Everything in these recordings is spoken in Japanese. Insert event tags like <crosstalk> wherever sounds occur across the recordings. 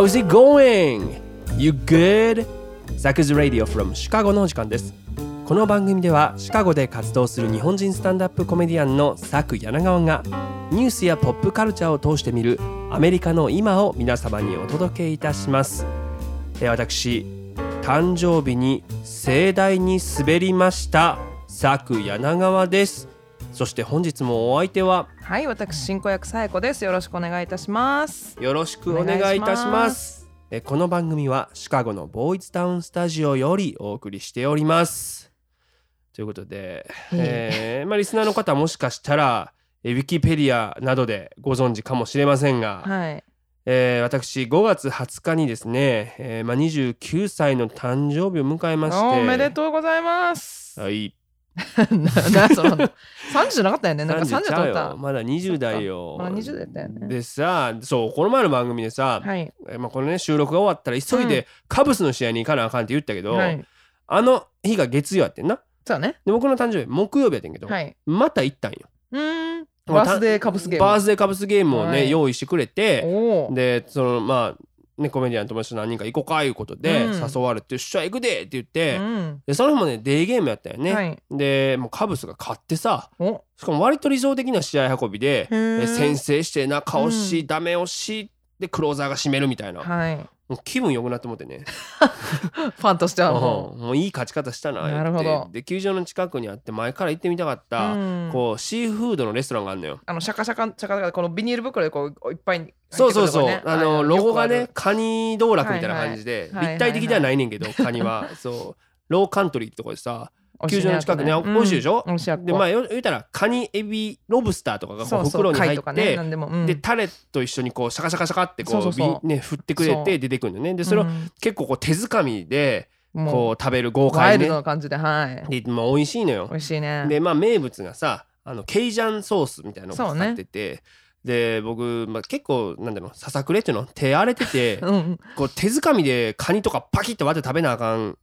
How's it going? You good? Zach's Radio from Chicago のお時間ですこの番組ではシカゴで活動する日本人スタンダップコメディアンのザク柳川がニュースやポップカルチャーを通して見るアメリカの今を皆様にお届けいたしますえ私誕生日に盛大に滑りましたザク柳川ですそして本日もお相手ははい、私進行役さえこです。よろしくお願いいたします。よろしくお願いいたしますえこの番組はシカゴのボーイズタウンスタジオよりお送りしておりますということで、えーまあ、リスナーの方はもしかしたらえウィキペディアなどでご存知かもしれませんが、はい。えー私5月20日にですね、えーまあ、29歳の誕生日を迎えましておめでとうございます。はい <laughs> な、な、その、30じゃなかったよね。なんか3030ちゃう取った。よまだ20代よまあ20代だったよね。でさそうこの前の番組でさ、はい。えまあ、このね収録が終わったら急いでカブスの試合に行かなあかんって言ったけど、はい。あの日が月曜やってんなそうね。で僕の誕生日木曜日やってんけど、はい。また行ったんようーん。まあバースデーカブスゲーム。バースデーカブスゲームをね、はい用意してくれて。でそのまあねコメディアンの友達と何人か行こうかいうことで、うん誘われて「よっしゃ行くで!」って言って、うん。でその日もねデーゲームやったよね、はい。でもうカブスが勝ってさお。しかも割と理想的な試合運びで先制して中押し、うんダメ押しでクローザーが締めるみたいな、はい。もう気分良くなって思ってね。ファンとしてはもう。ん。もういい勝ち方したななるほど。で球場の近くにあって前から行ってみたかっう。た、うん。こうシーフードのレストランがあるのよ。あのシャカシャカシャカがこのビニール袋でこういっぱいに入ってくるそうそうそう、あのあロゴがねカニ道楽みたいな感じで、はいはい立体的ではないねんけど、カニは。そう。ローカントリーってとこでさ球場の近くね美味しいでしょ？うんでまあよ言うたらカニエビロブスターとかがこそう袋に入ってなんでもうん。でタレと一緒にこうシャカシャカシャカってこうそうそうね振ってくれて出てくるのね。でそれをうん。結構こう手づかみでもこう食べる豪快ね。感じではい。でまあ美味しいのよ。美味しいね。でまあ名物がさあのケイジャンソースみたいなのをそうね使ってて、で僕、まあ、結構なんだろうささくれっていうの手荒れてて <laughs> うんうん。こう手づかみでカニとかパキッと割って食べなあかん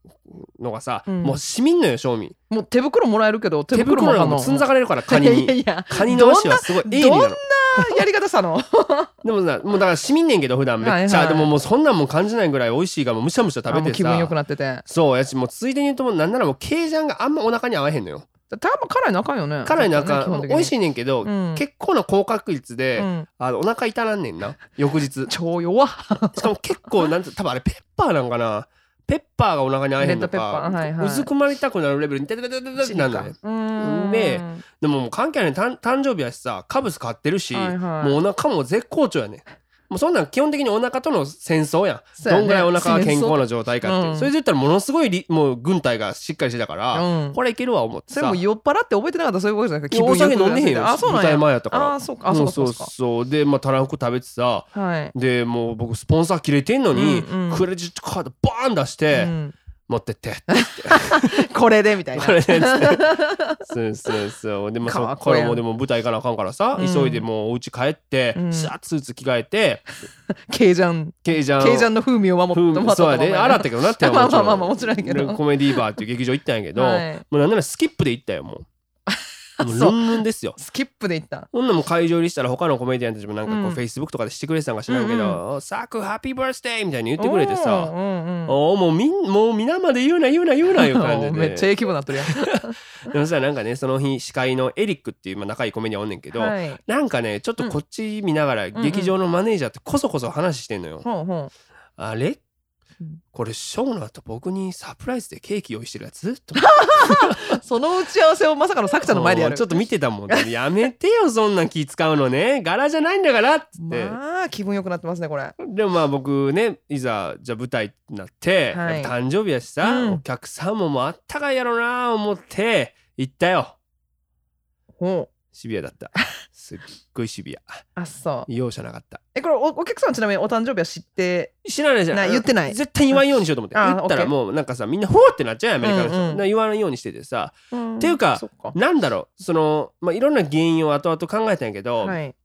のがさ、うん。もうしみんのよ正味。もう手袋もらえるけど手手袋も袋がつんざかれるからカニ <laughs> いやいやにいや。カニの足はすごい鋭利なの。どんなやり方したの？<laughs> でもさもうだからしみんねんけど普段めっちゃ、はいはいでももうそんなんも感じないぐらい美味しいからもうむしゃむしゃ食べてさ。気分良くなってて。そうやしもうついでに言うともうなんならもうケイジャンがあんまお腹に合わへんのよ多分辛いのあかんよね。辛いのあかん。美味しいいねんけど、うん。結構な高確率で、うん。あのお腹痛なんねんな。翌日。し <laughs> 超弱。っかも結構なんて多分あれペッパーなんかな。ペッパーがお腹に合えへんのか、ー。はいはい。うずくまりたくなるレベルにテテテテテテってなんででももう関係ない誕誕生日やしさカブス買ってるし、はいはいもうお腹も絶好調やねんもうそんなん基本的にお腹との戦争やん。そうやね。どんぐらいお腹が健康な状態かって、うん。それで言ったらものすごいりもう軍隊がしっかりしてたから、うん。これいけるわ思ってさ。それも酔っ払って覚えてなかったそういうことじゃなくていやお酒飲んでへんよ。あそうなん舞台や前やったから。あそうか。あそうかそうそうかそう。でまあたらふく食べてさ。はい。でもう僕スポンサー切れてんのに、うんうん。クレジットカードバーン出して、うん持ってって。<laughs> これでみたいな。これね。つってそうそうそう。<laughs> でもそかっからもうでも舞台行かなあかんからさ、うん。急いでもうお家帰って、うん。シャツスーツ着替えて <laughs> ケイジャン。ケイジャンケイジャンの風味を守って風味そうやで。洗ったけけどなってまあまあまあまあもちろんやけど。でコメディーバーっていう劇場行ったんやけど、はい。もうなんならスキップで行ったよもうもうルンルンですよ。スキップで行った。ほんなもう会場入りしたら他のコメディアンたちもなんかこう、うん。フェイスブックとかでしてくれてたんか知らんけうんど「サクハッピーバースデー」みたいに言ってくれてさおーうんうんおーもうみんもう皆まで言うな言うな言うないう感じでめっちゃええ気分になってるやんでもさなんかねその日司会のエリックっていう、まあ、仲いいコメディアンおんねんけど、はいなんかねちょっとこっち見ながらんうん劇場のマネージャーってこそこそ話してんのよ。ほうほあれうんこれショーの後僕にサプライズでケーキ用意してるやつと。う <laughs> その打ち合わせをまさかのさくちゃんの前でやる。ちょっと見てたもん。やめてよそんなん気使うのね。柄じゃないんだからっつって、まあ気分良くなってますねこれ。でもまあ僕ねいざじゃあ舞台になって、はい。誕生日やしさ、うん。お客さんももうあったかいやろな思って行ったよ。ほう。シビアだった <laughs> すっごいシビア。あそう。容赦なかった。えこれおお客さんちなみにお誕生日は知って？知らないじゃんない言ってない。絶対言わんようにしようと思って。あ言ったらもうなんかさみんなふわってなっちゃうアメリカの人、うんうん。な言わんようにしててさ。っていうかか。なんだろう。その、まあ、いろんな原因を後々考えたんやけど、はい。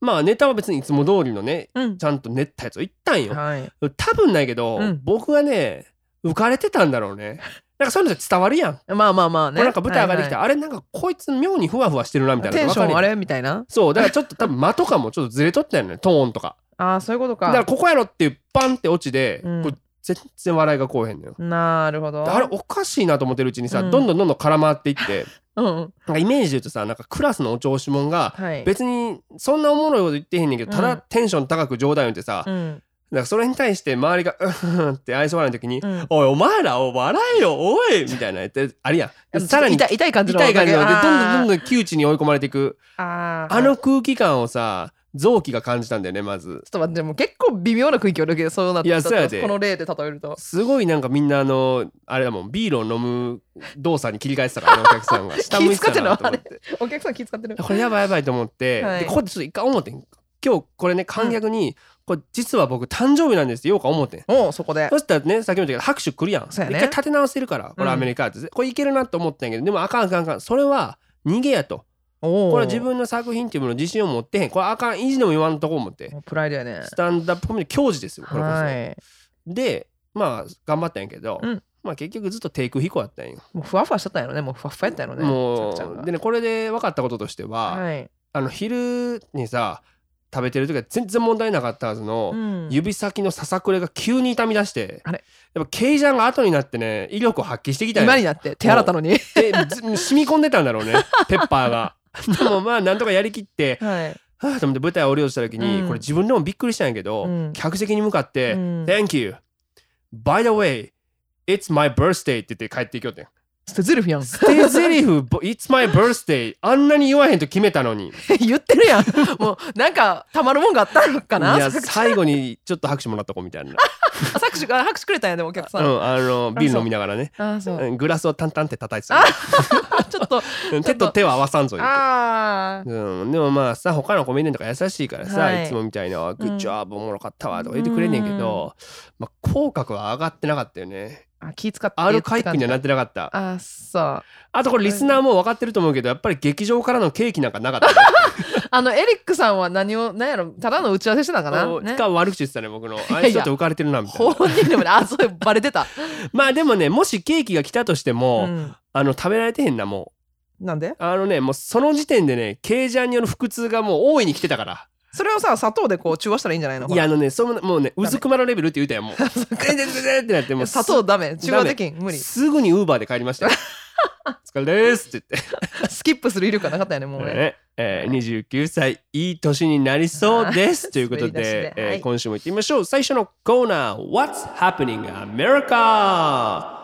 まあネタは別にいつも通りのねうん。ちゃんと練ったやつを言ったんよ、はい。多分ないけど、うん。僕がね浮かれてたんだろうねなんかそういうのって伝わるやん、まあまあまあね。これなんか舞台上がってきた、はいあれなんかこいつ妙にふわふわしてるなみたいなはいテンションあれみたいな？そうだからちょっと多分間とかもちょっとずれとったよねトーンとか。ああそういうことか。だからここやろっていうパンって落ちで、うん。全然笑いがこうへんのよ。なるほど。あれおかしいなと思ってるうちにさ、うん。どんどんどんどん絡まっていって <laughs> うんうん。なんかイメージで言うとさなんかクラスのお調子者がはい。別にそんなおもろいこと言ってへんねんけどただうん。テンション高く冗談言ってさ、うんだからそれに対して周りが「<laughs> うんうん」って愛想笑いの時に「うん。おいお前らお笑えよおい!」みたいな。やってあるやんさらに痛い痛い感じの痛い感じのでどんどんどんんどん窮地に追い込まれていく。あー。あの空気感をさ臓器が感じたんだよねまず。ちょっと待ってでも結構微妙な空気をだけどそうなっていやそうやで。この例で例えると。すごいなんかみんなあのあれだもんビールを飲む動作に切り替えてたからね <laughs> お客さんが。下向いてたなと思って。お客さん気遣ってる。これやばいやばいと思って、はい。でここでちょっと一回思ってん。今日これね観客に、これ実は僕誕生日なんですってようか思ってん。おうそこで。そしたらねさっきも言ったけど拍手来るやん。そうやね。一回立て直せるからこうん。れアメリカって、これいけるなと思ったんやけどでもあかんあかんあかん。それは逃げやと。おこれは自分の作品っていうもの自信を持ってへん。これあかん意地でも言わんとこ思って。プライドやね。スタンダップコメディ教授ですよこれこそ、はい。でまあ頑張ったんやけど、うん。まあ結局ずっと低空飛行やったんよ。もうふわふわしちゃったんやろね。もうふわふわやったんやろね。もうでねこれで分かったこととしては、はい。あの昼にさ食べてる時は全然問題なかったはずの、うん。指先のささくれが急に痛み出してあれ？やっぱケイジャンが後になってね威力を発揮してきた今になって？手洗ったのに？でず染み込んでたんだろうね <laughs> ペッパーが。でもまあなんとかやりきってはい。はあと思って舞台を降りようとした時に、うん。これ自分でもびっくりしたんやけど、うん。客席に向かって「うん。Thank you. By the way it's my birthday」って言って帰っていきよってん捨てゼルフやん。捨て台詞 It's my birthday あんなに言わへんと決めたのに。<laughs> 言ってるやん。もうなんかたまるもんがあったのかな？いや最後にちょっと拍手もらっとこうみたいな、<laughs> あ拍手あ拍手くれたんやでもお客さん、うん、あのビール飲みながらね。あそう。うんグラスをタンタンって叩いてあた <laughs> ちょっとうん手と手は合わさんぞ言うん、でもまあさ他のコメディアンとか優しいからさ、はい。い、つもみたいな「グッジョブおもろかったわ」とか言ってくれんねんけど、まあ、口角は上がってなかったよねあ気使ってある回復にはなってなかった。あそう。あとこれリスナーも分かってると思うけどやっぱり劇場からのケーキなんかなかった。ね <laughs> あのエリックさんは何を何やろただの打ち合わせしてたんかな、ね、お使う悪口言ってたね僕の。<laughs> あいつちょっと浮かれてるなみたいな。本人でもねあそうバレてた、<laughs> まあでもねもしケーキが来たとしても、うん、あの食べられてへんなもなんで？うあのねもうその時点でねケージャンによる腹痛がもう大いに来てたからそれをさ砂糖でこう中和したらいいんじゃないの？いやあのねそのもうねメ。うずくまのレベルって言うたやんもう。全然全然ってなってもう砂糖ダメ。中和できん無理。スすぐにウーバーで帰りましたよ。<laughs> お疲れですって言って、キップする威力がなかったよねもうね。ねえー、29歳いい年になりそうですということでではいえー今週も行ってみましょう。最初のコーナー What's Happening America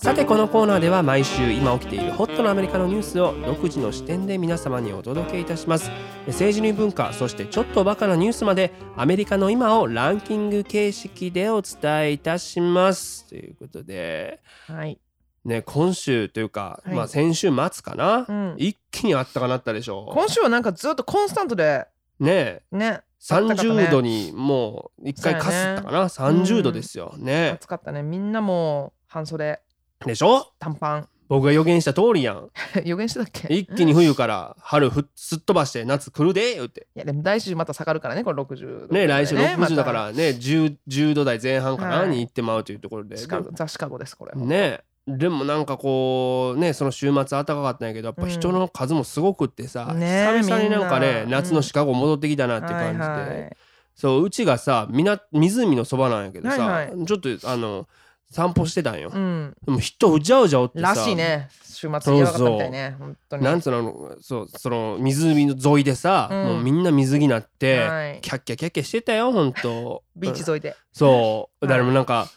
さてこのコーナーでは毎週今起きているホットなアメリカのニュースを独自の視点で皆様にお届けいたします。政治に文化そしてちょっとバカなニュースまでアメリカの今をランキング形式でお伝えいたします。ということではい。ね今週というか、はい。まあ先週末かな、うん。一気にあったかなったでしょ今週はなんかずっとコンスタントでねえ。ねあったか30ね。度にもう一回かすったかな、30度ですよ。ね、暑かったね。みんなもう半袖でしょ？短パン。僕が予言した通りやん。<laughs> 予言してたっけ？一気に冬から春ふすっ飛ばして夏来るで言って。いやでも来週また下がるからねこれ60度ね。来週60だかまらね 10, 10度台前半かな、はい。に行ってまうというところで。たシカゴザ・シカゴですこれは。ねでもなんかこうねその週末暖かかったんやけどやっぱ人の数もすごくってさ、ね久々になんかね夏のシカゴ戻ってきたなっていう感じで、はいはいそううちがさみな湖のそばなんやけどさ、はいはちょっとあの散歩してたんよ、うん。でも人うじゃうじゃおってさ。らしいね。週末やばかったみたいね。本当に。なんつうのあのそうその湖の沿いでさ、うん。もうみんな水着なって、はい。キャッキャキャッキャしてたよほんとビーチ沿いで。そう。はい誰もなんか、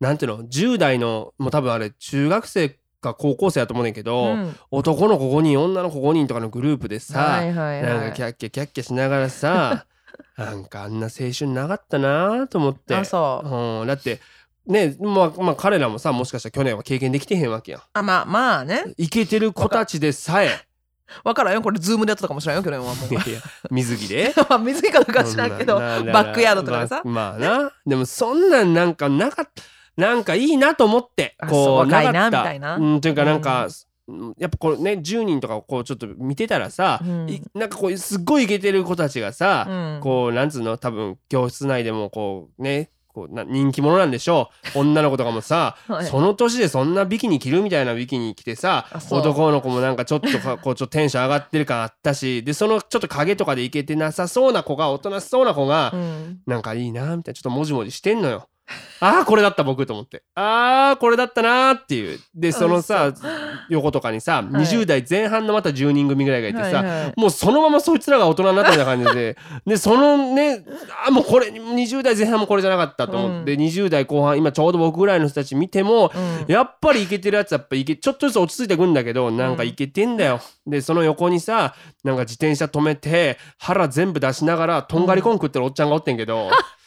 なんていうの10代のもう多分あれ中学生か高校生やと思うねんけど、うん。男の子5人女の子5人とかのグループでさ、はいはいはい。なんかキャッキャキャッキャしながらさ <laughs> なんかあんな青春なかったなと思って。あそう。うん、だってねまあまあ彼らもさもしかしたら去年は経験できてへんわけやん。あまあまあね。イケてる子たちでさえ。<laughs> わからんよ。これズームでやってたかもしれんよ去年は。も <laughs> ういや水着で。<laughs> まあ水着かどうかは知らんけどバックヤードとかでさ。まあまあな。でもそんなんなんかなかった。なんかいいなと思ってこう若いなかった。みたいな。うんというかなんか、やっぱこうね10人とかをこうちょっと見てたらさ、うん。いなんかこうすっごいイケてる子たちがさ、うん。こうなんつうの多分教室内でもこうねこうな人気者なんでしょう。<laughs> 女の子とかもさ、はい。その年でそんなビキニ着るみたいなビキニ着てさ男の子もなんかちょっとか <laughs> こうちょっとテンション上がってる感あったしでそのちょっと影とかでいけてなさそうな子がおとなしそうな子が、うん。なんかいいなみたいなちょっともじもじしてんのよ。<laughs> ああこれだった僕と思って。ああこれだったなーっていう。でそのさ横とかにさ、20代前半のまた10人組ぐらいがいてさ、はいはい。もうそのままそいつらが大人になったみたいな感じで。<laughs> でそのねあもうこれ20代前半もこれじゃなかったと思って、20代後半今ちょうど僕ぐらいの人たち見ても、うん。やっぱりイケてるやつやっぱいけちょっとずつ落ち着いてくんだけどなんかイケてんだよ、でその横にさなんか自転車止めて腹全部出しながらとんがりコン食ってるおっちゃんがおってんけど、<laughs>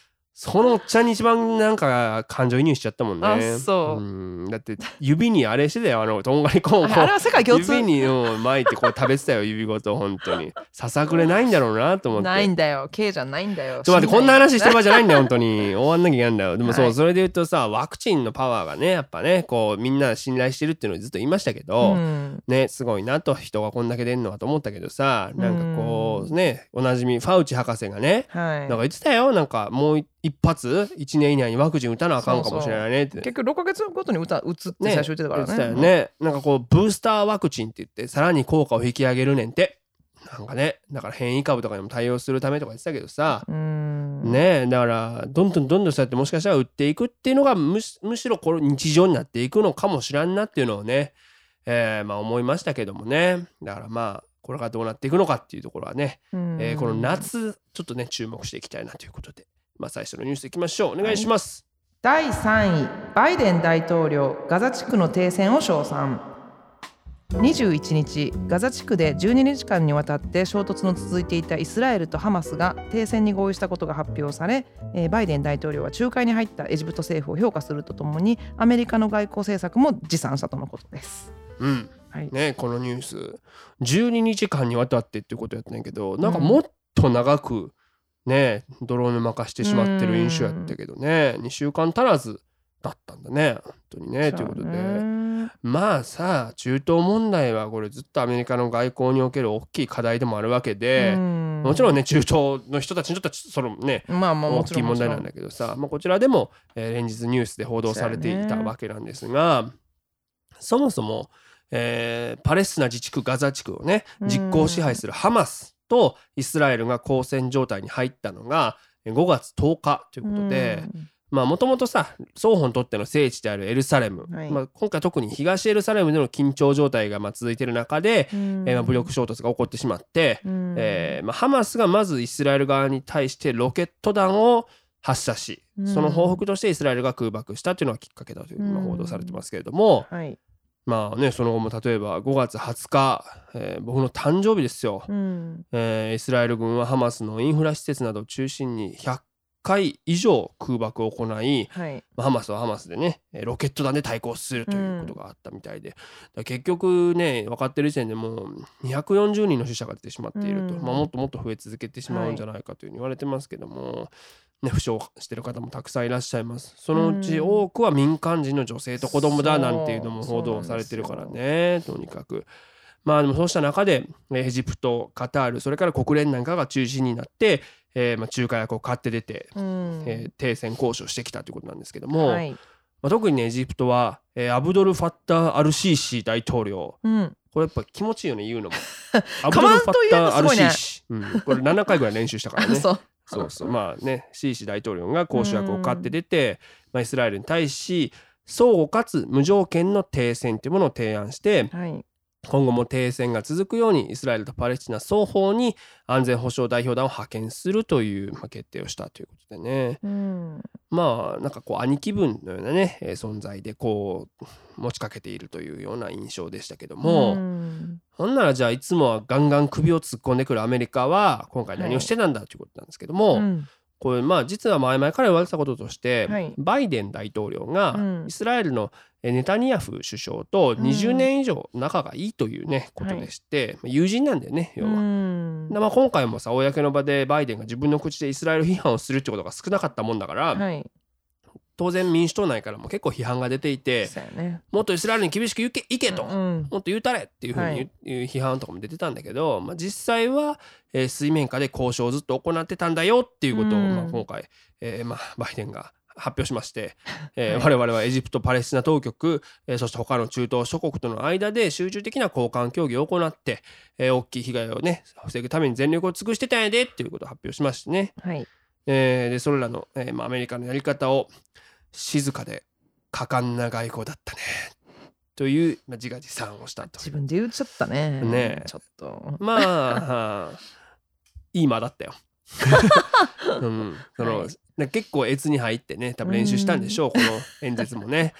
そのおっちゃんに一番なんか感情移入しちゃったもんね。あそう。ん。だって指にあれしてたよあのとんがりコンをこうあれは世界共通。指にうん巻いてこう食べてたよ指ごと本当に。ささくれないんだろうなと思って。ないんだよ。K じゃないんだよ。ちょっと待ってこんな話してる場じゃないんだよ本当に。<laughs> 終わんなきゃいけないんだよ。でもそう、はい。それで言うとさワクチンのパワーがねやっぱねこうみんな信頼してるっていうのをずっと言いましたけど、うん。ねすごいなと人がこんだけ出んのかと思ったけどさなんかこうねおなじみファウチ博士がねはい。なんか言ってたよ。なんかもう一発？1年以内にワクチン打たなあかんかもしれないねって。結局6ヶ月ごとに歌打つって最初言ってたからね。なんかこうブースターワクチンって言ってさらに効果を引き上げるねんって。なんかね。だから変異株とかにも対応するためとか言ってたけどさ、うん。ね。えだからどんどんどんどんそうやってもしかしたら売っていくっていうのがむしむしろこれ日常になっていくのかもしらんなっていうのをね、えーまあ思いましたけどもね。だからまあこれがどうなっていくのかっていうところはね、うん。えーこの夏ちょっとね注目していきたいなということで、まあ、最初のニュースいきましょう。お願いします。第3位バイデン大統領ガザ地区の停戦を称賛。21日ガザ地区で12日間にわたって衝突の続いていたイスラエルとハマスが停戦に合意したことが発表されえーバイデン大統領は仲介に入ったエジプト政府を評価するとともにアメリカの外交政策も持参したとのことです。うん。はい。ね、このニュース。12日間にわたってっていうことやったんやけどなんかもっと長くね泥沼化してしまってる印象やったけどね。2週間足らずだったんだね。本当にね。ということで。まあさ中東問題はこれずっとアメリカの外交における大きい課題でもあるわけでももちろんね中東の人たちにとってはそのねまあまあ大きい問題なんだけどさ、まあ、こちらでも、えー連日ニュースで報道されていたわけなんですがそもそも、えーパレスチナ自治区ガザ地区をねうん実効支配するハマスとイスラエルが交戦状態に入ったのがえー5月10日ということでまあもともとさ双方にとっての聖地であるエルサレム、はい。まあ、今回特に東エルサレムでの緊張状態がまあ続いている中で、うん。えーまあ武力衝突が起こってしまって、うん。えーまあ、ハマスがまずイスラエル側に対してロケット弾を発射し、うん。その報復としてイスラエルが空爆したというのがきっかけだという、報道されてますけれども、はいまあねその後も例えば5月20日、えー僕の誕生日ですよ、うん。えーイスラエル軍はハマスのインフラ施設などを中心に100回以上空爆を行い、はい。まあハマスはハマスでねえーロケット弾で対抗するということがあったみたいで、だから結局ね分かってる時点でもう240人の死者が出てしまっていると、うん。まあ、もっともっと増え続けてしまうんじゃないかというふうに言われてますけども、ね、負傷してる方もたくさんいらっしゃいます。そのうちうん多くは民間人の女性と子供だなんていうのも報道されてるからねとにかく。まあでもそうした中でえーエジプトカタールそれから国連なんかが中心になって、えーまあ、仲介役を買って出て、うん。えー停戦交渉してきたということなんですけども、はい。まあ、特にねエジプトは、えーアブドル・ファッター・アルシーシー大統領。うん。これやっぱ気持ちいいよね言うのも。<laughs> アかまんと言うのアルシーシー、うん、これ7回ぐらい練習したからね。<laughs> そう。そうそう。まあねシーシー大統領が交渉役を買って出て、まあ、イスラエルに対し相互かつ無条件の停戦というものを提案してはい今後も停戦が続くようにイスラエルとパレスチナ双方に安全保障代表団を派遣するという、まあ、決定をしたということでね。うん。まあなんかこう兄貴分のようなね、えー存在でこう持ちかけているというような印象でしたけども、うん。ほんならじゃあいつもはガンガン首を突っ込んでくるアメリカは今回何をしてたんだということなんですけども、うんこれまあ実は前々から言われてたこととして、はい。バイデン大統領がうん。イスラエルのえネタニヤフ首相と20年以上仲がいいというね、ことでして、まあ友人なんだよね要は。うんでまあ、今回もさ公の場でバイデンが自分の口でイスラエル批判をするってことが少なかったもんだから、はい当然民主党内からも結構批判が出ていてね。もっとイスラエルに厳しく言けいけと、うんもっと言うたれっていうふうに言う,、批判とかも出てたんだけど、まあ、実際は、えー水面下で交渉をずっと行ってたんだよっていうことを、うん。まあ、今回、えーまあ、バイデンが発表しまして、<laughs> えー我々はエジプトパレスチナ当局、えーそして他の中東諸国との間で集中的な交換協議を行って、えー大きい被害をね防ぐために全力を尽くしてたんやでっていうことを発表しましてね、はい。えーでそれらの、えーまあ、アメリカのやり方を静かで果敢な外交だったね。という、まあ、自画自賛をしたと自分で言っちゃったね。ねえ。ちょっと。まあいい間だったよ。<laughs> うん、その、はい。ね結構越に入ってね多分練習したんでしょうこの演説もね。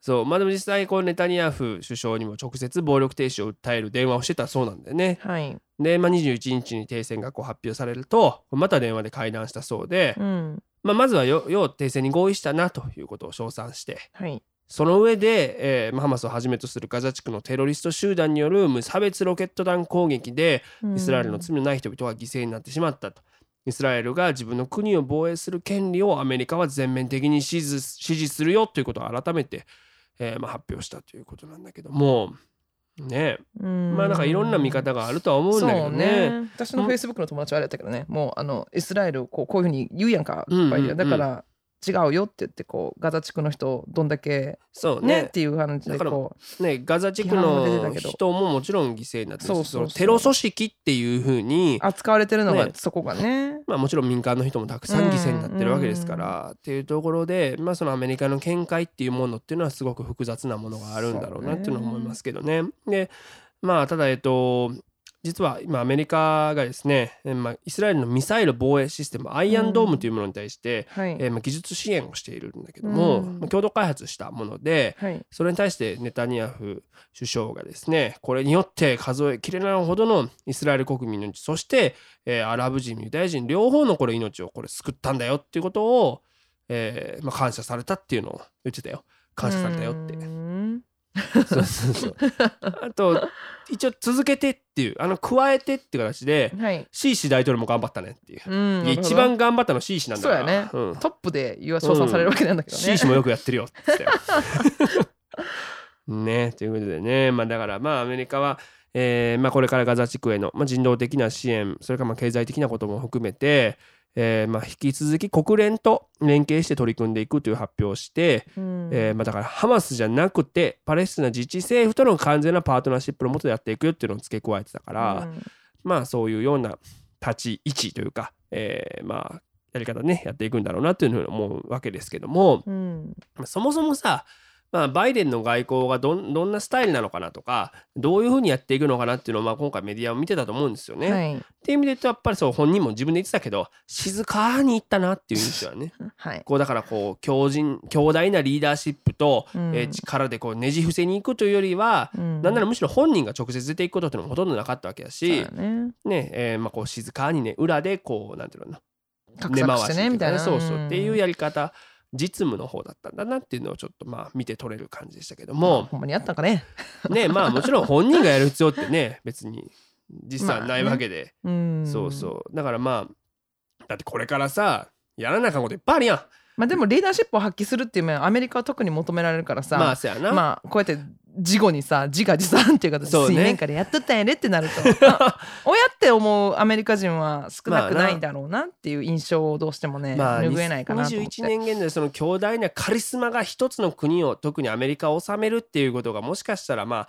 そう。まあでも実際こうネタニヤフ首相にも直接暴力停止を訴える電話をしてたそうなんでね。はい。で、まあ、21日に停戦がこう発表されるとまた電話で会談したそうで、うんまあ、まずはよよう停戦に合意したなということを称賛して。はい。その上で、えーまあハマスをはじめとするガザ地区のテロリスト集団による無差別ロケット弾攻撃でイスラエルの罪のない人々が犠牲になってしまったと。イスラエルが自分の国を防衛する権利をアメリカは全面的に支持支持するよということを改めて、えーまあ、発表したということなんだけどもね。うん。まあなんかいろんな見方があるとは思うんだけどね。ね。私のフェイスブックの友達はあれだったけどね。もうあのイスラエルこうこういうふうに言うやんか。うんうんうん。だから違うよって言ってこうガザ地区の人をどんだけそうね。ねっていう話でだからこねガザ地区の人ももちろん犠牲になってそうそうテロ組織っていうふうにう扱われてるのがね。そこがね。まあ、もちろん民間の人もたくさん犠牲になってるわけですから、っていうところで、まあ、そのアメリカの見解っていうものっていうのはすごく複雑なものがあるんだろうなっていうのは思いますけどね。でまあただえっと実は今アメリカがですね、えまあ、イスラエルのミサイル防衛システムアイアンドームというものに対して、はい。えーまあ、技術支援をしているんだけども、うん。まあ共同開発したものではい。それに対してネタニヤフ首相がですねこれによって数えきれないほどのイスラエル国民の命そして、えーアラブ人ユダヤ人両方のこれ命をこれ救ったんだよっていうことを、えーまあ、感謝されたっていうのを言ってたよ。感謝されたよって。う。んそうそうそう。あと一応続けてっていうあの加えてっていう形ではい。シーシ大統領も頑張ったねっていう。うん一番頑張ったのシーシなんだから。そうやね。うん。トップで言わ称賛されるわけなんだけどね。シーシもよくやってるよってよ。<laughs> ねということでね。まあだからまあアメリカは、えーまあ、これからガザ地区への、まあ、人道的な支援それからまあ経済的なことも含めて、えーまあ、引き続き国連と連携して取り組んでいくという発表をして、うん。えーまあ、だからハマスじゃなくてパレスチナ自治政府との完全なパートナーシップのもとでやっていくよっていうのを付け加えてたから、うん。まあそういうような立ち位置というか、えーまあやり方ねやっていくんだろうなっていうふうに思うわけですけども、うん。まあそもそもさ、まあ、バイデンの外交がどんどんなスタイルなのかなとかどういうふうにやっていくのかなっていうのを、まあ、今回メディアを見てたと思うんですよね。はい。っていう意味で言うとやっぱりそう本人も自分で言ってたけど静かに言ったなっていう印象はね。<laughs> はい。こうだからこう強靭強大なリーダーシップと、うん。えー力でこうねじ伏せに行くというよりは、うん。なんならむしろ本人が直接出ていくことっていうのもほとんどなかったわけだし、ね。ねえーまあ、こう静かにね裏でこうなんていうのかな画策してねみたいな。そうそうっていうややり方実務の方だったんだなっていうのをちょっとまあ見て取れる感じでしたけども。ほんまにやったんかね。ねまあもちろん本人がやる必要ってね別に実際はないわけで、うん。そうそう。だからまあだってこれからさやらなあかんこといっぱいあるやん。まあでもリーダーシップを発揮するっていう面はアメリカは特に求められるからさ。まあそうやな、まあこうやって事後にさ自画自賛っていう形でそうね。水面下でやっとったんやでってなると。あ親って思うアメリカ人は少なくな。いんだろうなっていう印象をどうしてもね、まあ、拭えないかなと思って。21年現在その強大なカリスマが一つの国を特にアメリカを治めるっていうことがもしかしたらまあ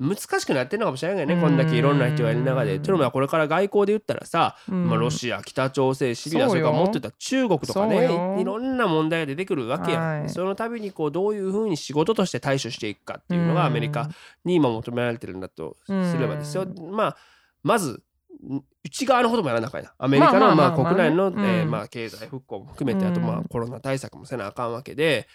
難しくなってるのかもしれないけどねこんだけいろんな人がいる中で。うん。というのはこれから外交で言ったらさ、うん。まあ、ロシア北朝鮮シリアそれから持ってた中国とかねいろんな問題が出てくるわけや、はい。その度にこうどういうふうに仕事として対処していくかっていうのがアメリカに今求められてるんだとすればですよ。うまあまずん内側のこともやらなあかんやアメリカのまあ国内のうん。えーまあ経済復興も含めてあとまうんあコロナ対策もせなあかんわけで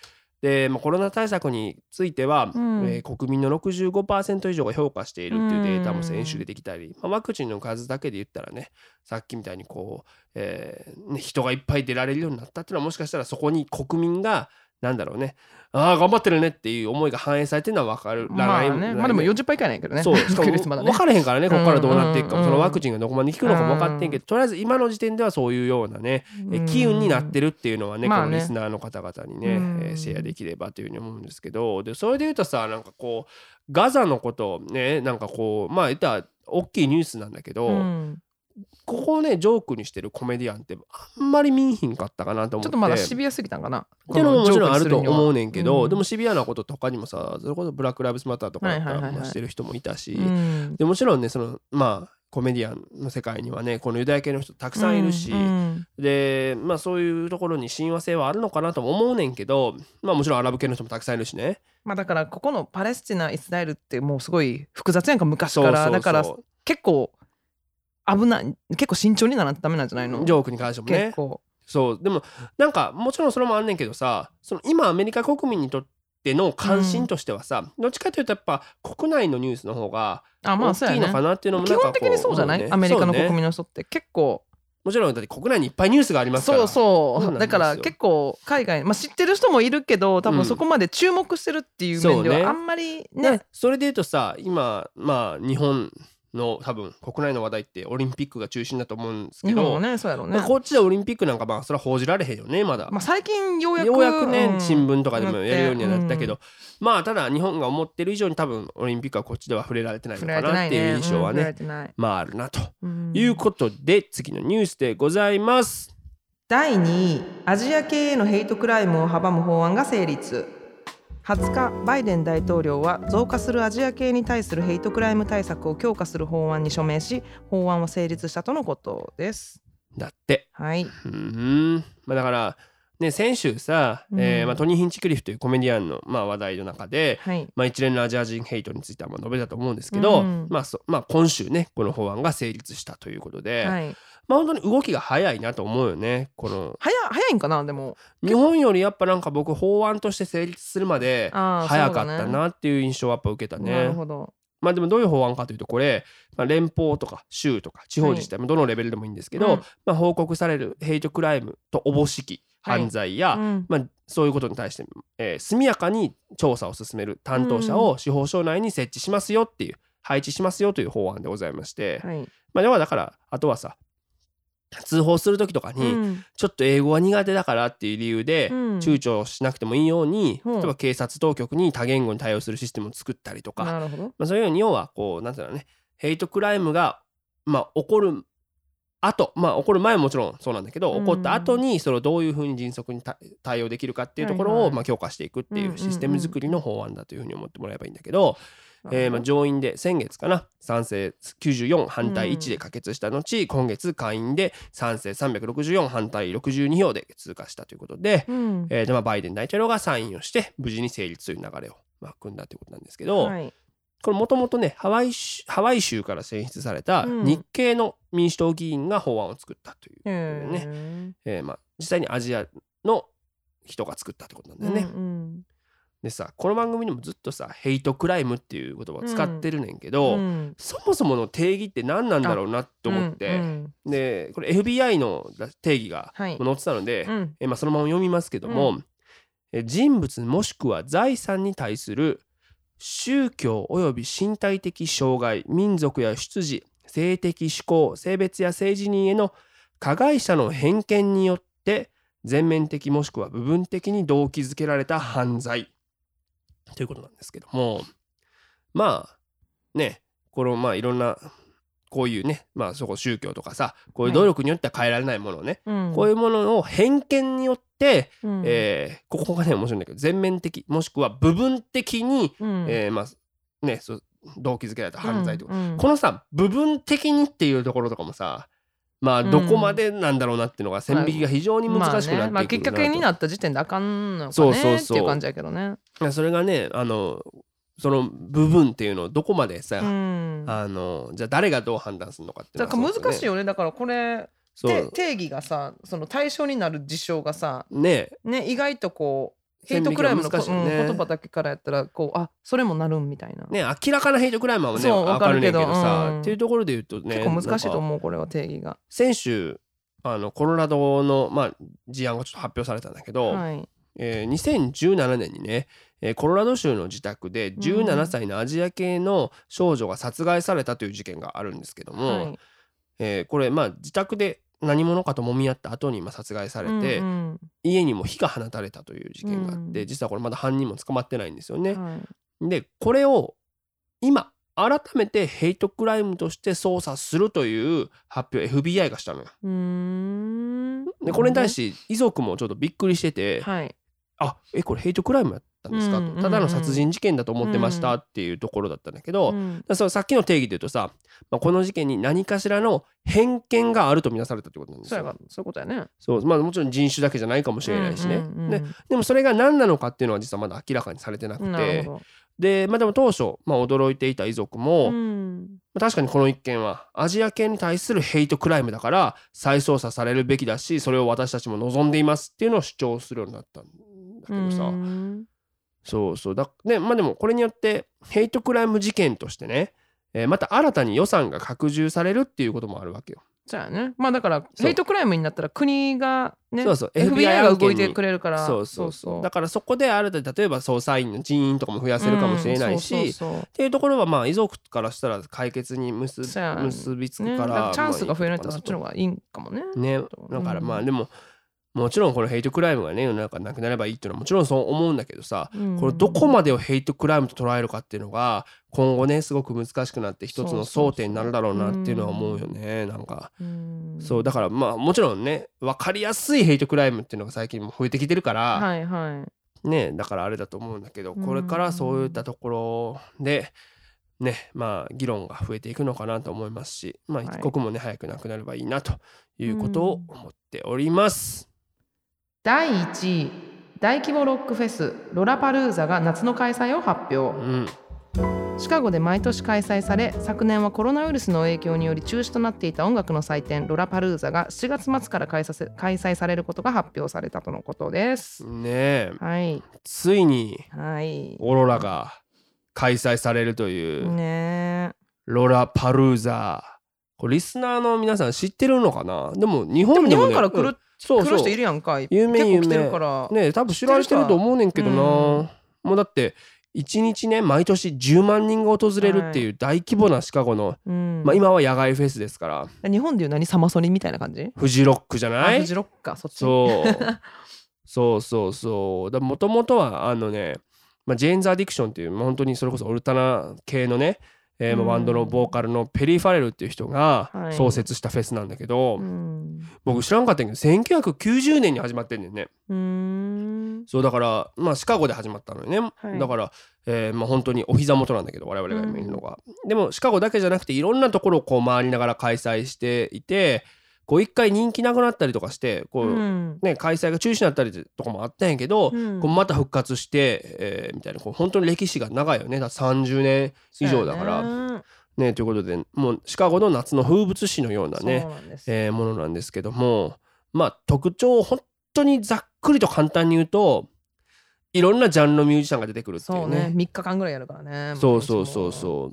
でまあコロナ対策についてはうん。えー国民の65%以上が評価しているっていうデータも先週出てきたりまあワクチンの数だけで言ったらねさっきみたいにこうえーね人がいっぱい出られるようになったっていうのはもしかしたらそこに国民がなんだろうね。ああ頑張ってるねっていう思いが反映されてるのは分からまあね。まあでも40杯いかないけどね。そうしかも分からへんからねここからどうなっていくか。も、うん。そのワクチンがどこまで効くのかも分かってんけど、とりあえず今の時点ではそういうようなね、え機運になってるっていうのはね、まあね。このリスナーの方々にね、うん。えーシェアできればというふうに思うんですけどでそれで言うとさなんかこうガザのことをねなんかこうまあ言ったら大きいニュースなんだけど、うんここをねジョークにしてるコメディアンってあんまり見んひんかったかなと思って。ちょっとまだシビアすぎたんかな。っていうのももちろんあると思うねねんけど、うん。でもシビアなことって他にもさそれこそブラック・ライブズ・マターとかしてる人もいたし、うん。でもちろんねそのまあコメディアンの世界にはねこのユダヤ系の人たくさんいるし、うんでまあそういうところに親和性はあるのかなとも思うねんけどまあもちろんアラブ系の人もたくさんいるしね。まあだからここのパレスチナイスラエルってもうすごい複雑やんか昔から。だから結構危ない。結構慎重にならないとダメなんじゃないの？ジョークに関してもね。結構。そう。でもなんかもちろんそれもあんねんけどさその今アメリカ国民にとっての関心としてはさ、どっちかというとやっぱ国内のニュースの方があまあ大きいのかなっていうのも基なんかこ本的にそうじゃない、思ね。アメリカの国民の人って結構。もちろんだって国内にいっぱいニュースがありますから。そうそう。だから結構海外、まあ、知ってる人もいるけど多うん。分そこまで注目してるっていう面ではあんまりね。ねそれで言うとさ今まあ日本の多分国内の話題ってオリンピックが中心だと思うんですけど、ねそうやろうね、まあ、こっちでオリンピックなんかまあそれは報じられへんよねまだ。まあ、最近ようやくね、うん新聞とかでもやるようにはなったけど、うん。まあただ日本が思ってる以上に多分オリンピックはこっちでは触れられてないのかなっていう印象はねれてない。まああるなと。うん。いうことで次のニュースでございます。第2位アジア系へのヘイトクライムを阻む法案が成立20日バイデン大統領は増加するアジア系に対するヘイトクライム対策を強化する法案に署名し法案は成立したとのことです。だって。はい、うーん。まあだからね先週さ、えーうんまあ、トニー・ヒンチクリフというコメディアンの、まあ、話題の中で、はい。まあ、一連のアジア人ヘイトについてはまあ述べたと思うんですけど、うん。まあそまあ、今週ねこの法案が成立したということで、はい、まあ本当に動きが早いなと思うよねこの。早早いんかなでも。日本よりやっぱなんか僕法案として成立するまで早かったなっていう印象はやっぱ受けたなねる。ほど。まあでもどういう法案かというとこれ、まあ、連邦とか州とか地方自治体もどのレベルでもいいんですけど、うん。まあ、報告されるヘイトクライムとおぼしき犯罪や、うん。まあ、そういうことに対して、えー速やかに調査を進める担当者を司法省内に設置しますよっていう配置しますよという法案でございまして、はい。まあ、要はだからあとはさ通報する時とかに、うん。ちょっと英語は苦手だからっていう理由でうん。躊躇しなくてもいいように、う。ん例えば警察当局に多言語に対応するシステムを作ったりとか、まあ、そういうように要はこうなんていうのねヘイトクライムが、まあ、起こる後まあ起こる前ももちろんそうなんだけど、うん。起こった後にそれをどういうふうに迅速にた対応できるかっていうところを、はいはい。まあ、強化していくっていうシステム作りの法案だというふうに思ってもらえばいいんだけど、えーまあ、上院で先月かな。賛成94反対うん。1で可決した後、今月下院で賛成364反対62票で通過したということで、うん。えーでまあ、バイデン大統領がサインをして無事に成立という流れを、まあ、組んだということなんですけど、はい。これもともとねハワイ州ハワイ州から選出されたうん。日系の民主党議員が法案を作ったという、へね。ー。えーまあ、実際にアジアの人が作ったってことなんだよね。うんうんでさこの番組でもずっとさヘイトクライムっていう言葉を使ってるねんけど、うん。そもそもの定義って何なんだろうなって思って、うんうん。でこれ FBI の定義がはい。載ってたので、うん。えーまあ、そのまま読みますけども、えー人物もしくは財産に対する宗教及び身体的障害民族や出自性的指向性別や性自認への加害者の偏見によって全面的もしくは部分的に動機づけられた犯罪ということなんですけどもまあねこのまあいろんなこういうねまあそこ宗教とかさこういう努力によっては変えられないものをね、うん。こういうものの偏見によって、うん。えーここがね面白いんだけど全面的もしくは部分的に、うん。えーまあね動機づけられた犯罪とか、うんうん。このさ部分的にっていうところとかもさまあうん。どこまでなんだろうなっていうのが線引きが非常に難しくなっていくるなと、まあね。まあ、きっかけになった時点であかんのかねそうそうそう。っていう感じやけどね。それがねあのその部分っていうのをどこまでさ、うん、だあのじゃあ誰がどう判断するのかっていうのから難しいよよね。だからこれ定義がさその対象になる事象がさ、ね。ね、意外とこうヘイトクライムのね。うん言葉だけからやったらこうあそれもなるんみたいな、ね明らかなヘイトクライマーはねそうわかるけどさ、うん。っていうところで言うとね結構難しいと思うこれは定義が。先週あのコロラドの、まあ、事案がちょっと発表されたんだけど、はい。えー2017年にね、えーコロラド州の自宅で17歳のアジア系の少女が殺害されたという事件があるんですけども、はい。えーこれまあ自宅で何者かともみ合った後にまあ殺害されて、うん家にも火が放たれたという事件があって、うん。実はこれまだ犯人も捕まってないんですよね。うんはい。でこれを今改めてヘイトクライムとして捜査するという発表 FBI がしたのよ。でこれに対して遺族もちょっとびっくりしてて、はい。あえこれヘイトクライムやったんですか、うんうんうんただの殺人事件だと思ってましたっていうところだったんだけど、そのさっきの定義で言うとさ、まあ、この事件に何かしらの偏見があるとみなされたってことなんですよ。そうやがそういうことやね。そう。まあ、もちろん人種だけじゃないかもしれないしね、ででもそれが何なのかっていうのは実はまだ明らかにされてなくて。で,、まあ、でも当初、まあ、驚いていた遺族も、確かにこの一件はアジア系に対するヘイトクライムだから再捜査されるべきだしそれを私たちも望んでいますっていうのを主張するようになったんだけどさ、うんそうそう。だねまあでもこれによってヘイトクライム事件としてね、えーまた新たに予算が拡充されるっていうこともあるわけよ。そうやね。まあだからそう。ヘイトクライムになったら国がねそうそう。FBI が動いてくれるから。そうそうそう。だからそこで新たに例えば捜査員の人員とかも増やせるかもしれないし、うんそうそうっていうところはまあ遺族からしたら解決に結結びつそうね。くから、だからチャンスが増えるんだったらそっちのま方がいいんかもね。あねとだからまあうんでももちろんこのヘイトクライムがね世の中なくなればいいっていうのはもちろんそう思うんだけどさうん。これどこまでをヘイトクライムと捉えるかっていうのが今後ねすごく難しくなって一つの争点になるだろうなっていうのは思うよねなんか。うん。そうだからまあもちろんね分かりやすいヘイトクライムっていうのが最近も増えてきてるから、はいはい。ねだからあれだと思うんだけどうん。これからそういったところでねまあ議論が増えていくのかなと思いますしまあはい。一刻もね早くなくなればいいなということを思っております。第1位大規模ロックフェスロラパルーザが夏の開催を発う表ん、シカゴで毎年開催され昨年はコロナウイルスの影響により中止となっていた音楽の祭典ロラパルーザが7月末から開催されることが発表されたとのことです。ねえ。はい。ついにはい。オロラが開催されるというねロラパルーザ。これリスナーの皆さん知ってるのかな？でも日本でも、ね、本から来る,、うんそう人いるやんか。い有名。結構来て有名るから、ね多分知られてると思うねんけどな、うん。もうだって1日ね毎年10万人が訪れるっていう大規模なシカゴの、うん。まあ、今は野外フェスですから。日本でいう何サマソニみたいな感じ？フジロックじゃない？あフジロックかそっち。そう。そうそうそう。もともとはあのね、まあ、ジェーンズ・アディクションっていうまあ本当にそれこそオルタナ系のね、えーバンドのボーカルのペリー・ファレルっていう人がはい。創設したフェスなんだけど、うん。僕知らんかったけど1990年に始まってんね。ん。ねそうだからまあシカゴで始まったのよね、はい。だから、えーまあ本当にお膝元なんだけど我々が今いるのが、でもシカゴだけじゃなくていろんなところをこう回りながら開催していてこう一回人気なくなったりとかしてこう、うん。ね、開催が中止になったりとかもあったんやけど、うん。こうまた復活して、えーみたいなこう本当に歴史が長いよね。だから30年以上だから。ね。ねということでもうシカゴの夏の風物詩のようなねえーものなんですけどもまあ特徴を本当にざっくりと簡単に言うといろんなジャンルのミュージシャンが出てくるっていそううね。ね。3日間ぐらいやるからねそうそうそうそ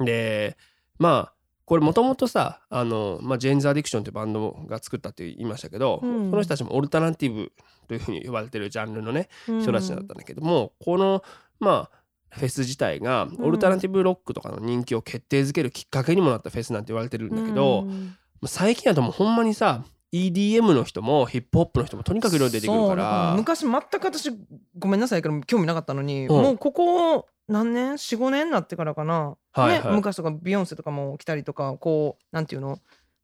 う。でまあこれもともとさあの、まあ、ジェーンズ・アディクションってバンドが作ったって言いましたけど、うん。この人たちもオルタナティブというふうに呼ばれてるジャンルのねう人たちだったんだけども、このまあフェス自体がオルタナティブロックとかの人気を決定づけるきっかけにもなったフェスなんて言われてるんだけど、うん。最近だともうほんまにさ EDM の人もヒップホップの人もとにかくいろいろ出てくるから昔全く私ごめんなさいけど興味なかったのに、うん。もうここ何年？45年になってからかな、はいはい。ね、昔とかビヨンセとかも来たりとかこうなんていうの？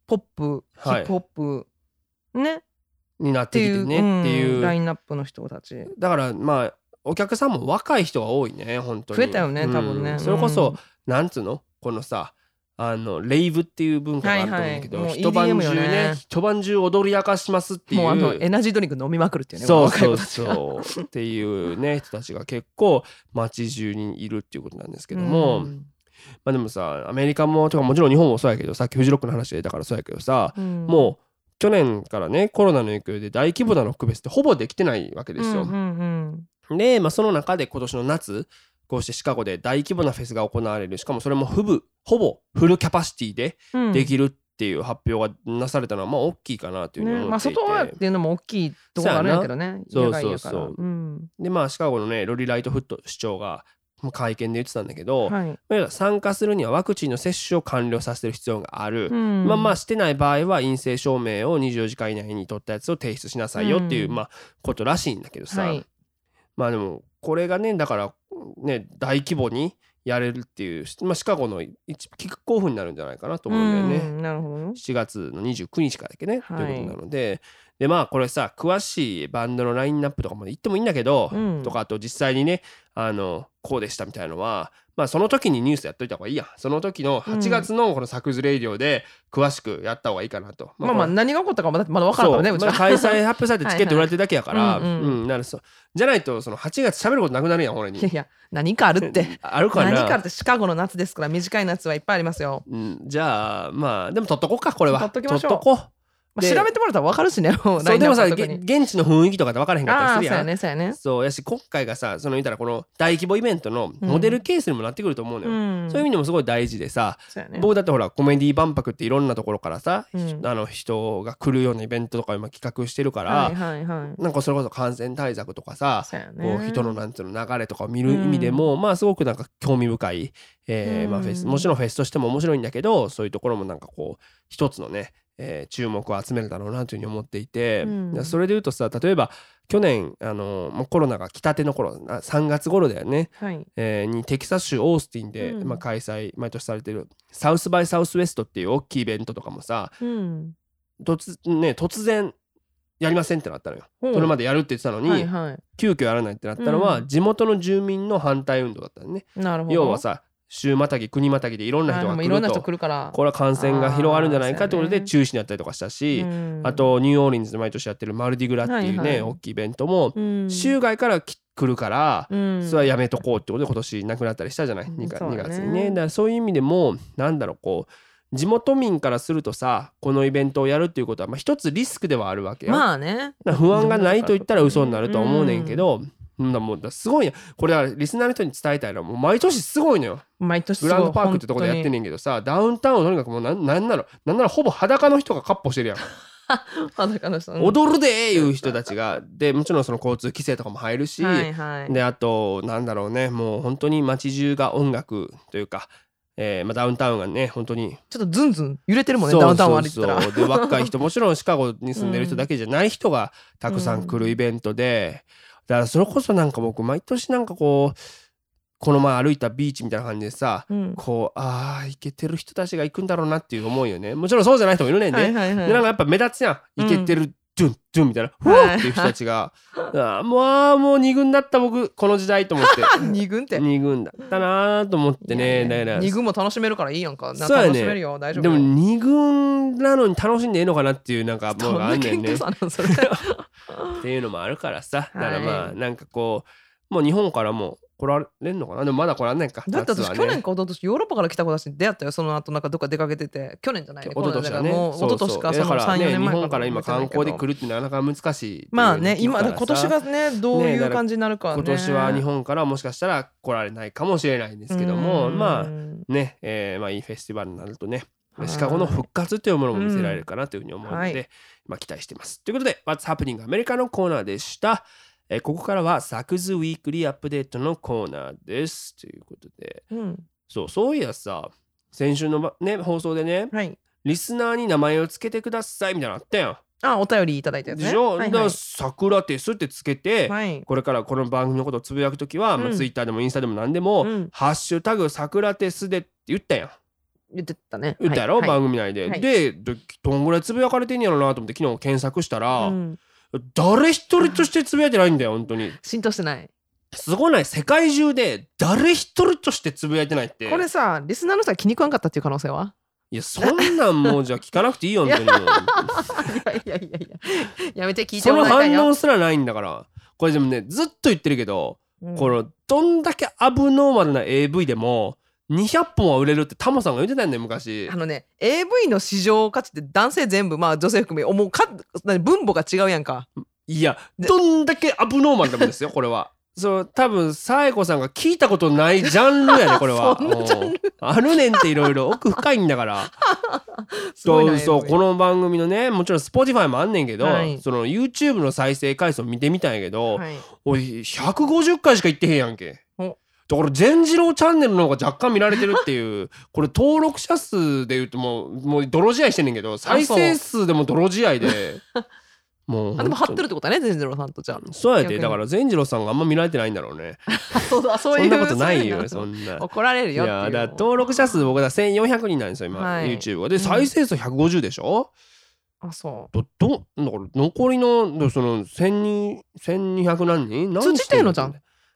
ポップヒはい。ップホップ、ね？っになっててきていうねってう。んライいうンナップの人たち。だからまあお客さんも若い人が多いね本当に。増えたよね多分ね。うん。それこそ、うん。なんつうの？このさあのレイブっていう文化があると思うけど、はいはい。一晩中よね。ね一晩中踊り明かしますっていう。もうあのエナジードリンク飲みまくるっていうねそうそうそう。っていうね人たちが結構街中にいるっていうことなんですけども、うん。まあでもさアメリカもとかもちろん日本もそうやけどさっきフジロックの話でだからそうやけどさ、うん。もう去年からねコロナの影響で大規模なロックフェスってほぼできてないわけですよ。うんうん。で、まあ、その中で今年の夏こうしてシカゴで大規模なフェスが行われる。しかもそれもフブほぼフルキャパシティでうん。できるっていう発表がなされたのはまあ大きいかなというふうにね。まあ思っていて、外はっていうのも大きいところがあるんやけどね。そうそうそうそう。うん。でまあシカゴのねロリ・ライトフット市長がまあ会見で言ってたんだけど、はい。まあ参加するにはワクチンの接種を完了させる必要がある、うん。まあまあしてない場合は陰性証明を24時間以内に取ったやつを提出しなさいよっていう、うん。まあことらしいんだけどさ、はい。まあでもこれがねだからね大規模にやれるっていう、まあ、シカゴの一キックオフになるんじゃないかなと思うんだよね。うんなるほどね。7月の29日からだっけね、はい。ということなので。でまあこれさ詳しいバンドのラインナップとかまで言ってもいいんだけど、うん。とかあと実際にねあのこうでしたみたいなのはまあその時にニュースやっといた方がいいや。んその時の8月のこの作図レイディオで詳しくやった方がいいかなと。まあまあ何が起こったかまだまだ分からんからねちは。まだ開催発表されてチケット売られてるだけやからじゃないとその8月喋ることなくなるやん俺に。いやいや何かあるって。<laughs> あるかな。何かあるってシカゴの夏ですから短い夏はいっぱいありますよ、うん、じゃあまあでも取っとこうかこれは。取っときましょう。取っとこうまあ、で調べてもらったら分かるしねもうそうでもさ現地の雰囲気とかって分からへんかったりああそうやするやんね。そうやね。そうやし今回がさその言ったらこの大規模イベントのモデルケースにもなってくると思うのよ、うん。そういう意味でもすごい大事でさ、そうやね。僕だってほらコメディ万博っていろんなところからさ、うん。あの人が来るようなイベントとか今企画してるから、はいはいはい。なんかそれこそ感染対策とかさ、そうやね。こう人のなんていうの流れとかを見る意味でも、まあすごくなんか興味深い、えーうん。まあ、フェスもちろんフェスとしても面白いんだけどそういうところもなんかこう一つのね、えー注目を集めるだろうなというふうに思っていて、うん。それで言うとさ例えば去年あのもうコロナが来たての頃あ3月頃だよね、はい。えーにテキサス州オースティンで、うん。まあ、開催毎年されてるサウスバイサウスウェストっていう大きいイベントとかもさうん。突,、ね、突然やりませんってなったのよ。ほう。それまでやるって言ってたのに、はいは急遽やらないってなったのは、うん。地元の住民の反対運動だったのね。いなるほど。要はさ州またぎ国またぎでいろんな人が来るとこれは感染が広がるんじゃないかってことで中止になったりとかしたし、うん。あとニューオーリンズで毎年やってるマルディグラっていうね、大きいイベントも、うん。州外からき来るから、うん。それはやめとこうってことで今年なくなったりしたじゃない、うん 2, か2そうだね。月にね。だからそういう意味でもなんだろうこう地元民からするとさこのイベントをやるっていうことは、まあ、一つリスクではあるわけよ。まあね。不安がないと言ったら嘘になるとは思うねんけど、うん、だもうだすごいやこれはリスナーの人に伝えたいのはもう毎年すごいのよ。毎年グランドパークってとこでやってんねねんけどさダウンタウンをとにかくもうなんなんなのなんならほぼ裸の人がカッポしてるやん、<laughs> 裸の人。うん踊るでーいう人たちが。でもちろんその交通規制とかも入るし、はいはい。であとなんだろうね。もう本当に街中が音楽というか、えーまあ、ダウンタウンがね本当にちょっとズンズン揺れてるもんねダウンタウン歩いてたら。で若い人もちろんシカゴに住んでる人だけじゃない人がたくさん来るイベントで、だからそれこそなんか僕毎年なんかこうこの前歩いたビーチみたいな感じでさ、うん。こうあーイケてる人たちが行くんだろうなっていう思いよねもちろんそうじゃない人もいるねんで,、はいはいはい。でなんかやっぱ目立つやん。イケてる、ドゥンドゥンみたいな、ふーっていう人たちが、あーもうもう二軍だった僕この時代と思って。<laughs> 二軍って。二軍だったなーと思ってね。だから二軍も楽しめるからいいやんか。なそうやね。楽しめるよ。大丈夫よ。でも二軍なのに楽しんでいいのかなっていうなんかものがあんねんね。それ <laughs> っていうのもあるからさ。だからまあなんかこうもう日本からも来られんのかな？でもまだ来らんないかだって私、去年か一昨年ヨーロッパから来た子たちに出会ったよその後なんかどっか出かけてて去年じゃない？ね一昨年はね？一昨年かその34だからね日年前本から今観光で来るるってなかなか難しいまあね今今年がねどういう感じになるか今年は日本からもしかしたら来られないかもしれないんですけどもうん。まあね、えーまあいいフェスティバルになるとねはい。シカゴの復活というものも見せられるかなというふうに思うので、うんはいまあ、期待しています。ということで、What's Happening アメリカのコーナーでした。えーここからはサクズウィークリーアップデートのコーナーです。ということで、うんそう、そういやさ、先週のばね、放送でね、はいリスナーに名前をつけてくださいみたいなのあったやん。あお便りいただいたやつねでしょ、はいはいだからサクラテスってつけて、はいこれからこの番組のことをつぶやくときは、まあ、うんツイッターでもインスタでも何でも、うんハッシュタグサクラテスでって言ったやん。言ってたね言ったやろ、はい番組内で。はいでどどんぐらいつぶやかれてんやろなと思って昨日検索したら、うん誰一人としてつぶやいてないんだよ本当に。浸透してないすごない世界中で誰一人としてつぶやいてないって。これさリスナーの人は気に食わんかったっていう可能性は？いやそんなんもうじゃあ聞かなくていいよ本当に。<laughs> いやいやいやいややめて聞いてそのもらいたいよ反応すらないんだから。これでもねずっと言ってるけど、うんこのどんだけアブノーマルな AV でも200本は売れるってタモさんが言ってたんだよ昔あ。のね AV の市場価値って男性全部まあ女性含め思うか何分母が違うやんかいやでどんだけアブノーマルなんですよ <laughs> これは。そう多分サエコさんが聞いたことないジャンルやねこれは。<laughs> そんなジャンうんあるねんっていろいろ奥深いんだから。<laughs> そうそうこの番組のねもちろん Spotify もあんねんけど、はいその YouTube の再生回数を見てみたんやけど、はいおい150回しか行ってへんやんけ。おだから全次郎チャンネルの方が若干見られてるっていう <laughs> これ登録者数で言うともうもう泥仕合してんねんけど再生数でも泥仕合で <laughs> もうあでも張ってるるってことだね善次郎さんとじゃあ。そうやでだから善次郎さんがあんま見られてないんだろうね。<laughs> そうだそういうそんなことないよそんな。怒られるいよいう。やだ登録者数僕だ1400人なんですよ今、はい。YouTube はで。うん再生数150でしょ、あそどどだから残りのその1200 1200何人？何してんのじゃん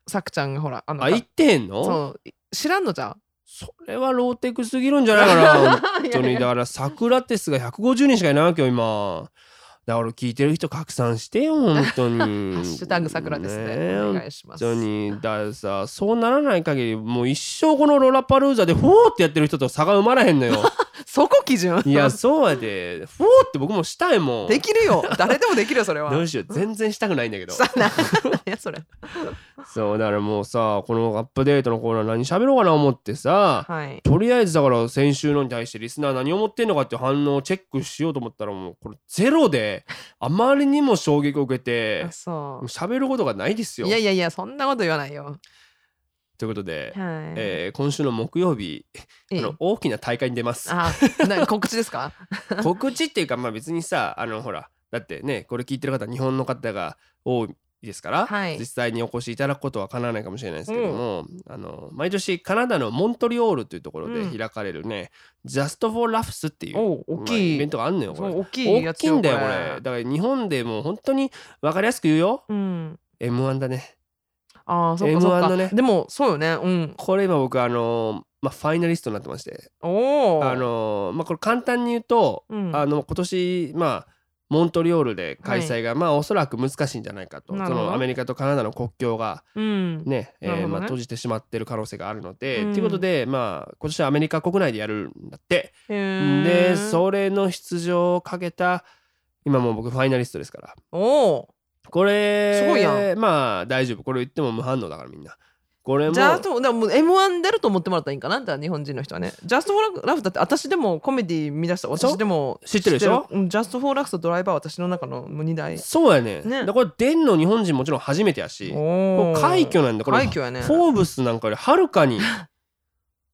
さくちゃんがほらあのあ言ってへんの？そう知らんのじゃん。それはローテクすぎるんじゃないかな <laughs> 本当に。だからサクラテスが150人しかいないわけよ今。だから聞いてる人拡散してよ本当に。ハ <laughs> ハッシュタグさくらですねお願いします。本当に。だからさそうならない限りもう一生このロラパルーザでフォーってやってる人と差が生まれへんのよそこ基準？いや <laughs> そうやで。フォーって僕もしたいもん。できるよ。誰でもできるよそれは。<laughs> どうしよう。全然したくないんだけど。さな何やそれ。そうだからもうさこのアップデートのコーナー何喋ろうかな思ってさはい。とりあえずだから先週のに対してリスナー何思ってんのかっていう反応をチェックしようと思ったらもうこれゼロで <laughs> あまりにも衝撃を受けて喋ることがないですよ。ういやいやいやそんなこと言わないよということで、はい。えー今週の木曜日あいいの大きな大会に出ます。あな告知ですか？<laughs> 告知っていうかまあ別にさあのほらだってねこれ聞いてる方日本の方が多いですから、はい。実際にお越しいただくことは叶わないかもしれないですけども、あの毎年カナダのモントリオールというところで開かれるね、Just for Laughs っていう大まあきい。イベントがあんのよこれ。大きいや大きいんだよここれ。だから日本でもう本当に分かりやすく言うよ。うん。M1 だねああそっかそっ M1 かのね。でもそうよね。うん。これ今僕あのまあファイナリストになってまして。おおあのまあこれ簡単に言うと、うん。あの今年まあモントリオールで開催が、まあおそらく難しいんじゃないかと。そなるほど。のアメリカとカナダの国境がうん。ねえなるほどね。ーまあ、閉じてしまってる可能性があるので、うん。ということでまあ今年はアメリカ国内でやるんだって、へー。でそれの出場をかけた今もう僕ファイナリストですから。おおこれすごいやまあ大丈夫。これ言っても無反応だからみんな。これもじゃあとだからもう M1 出ると思ってもらったらいいんかな？じゃあ日本人の人はね。ジャストフォーラフだって私でもコメディ見出した。私でも知ってるでしょ？ジャストフォーラフとドライバーは私の中のもう2台そうやねねだからこれ出んの日本人もちろん初めてやし快挙なんだこれ。快挙やね。フォーブスなんかよりはるかに。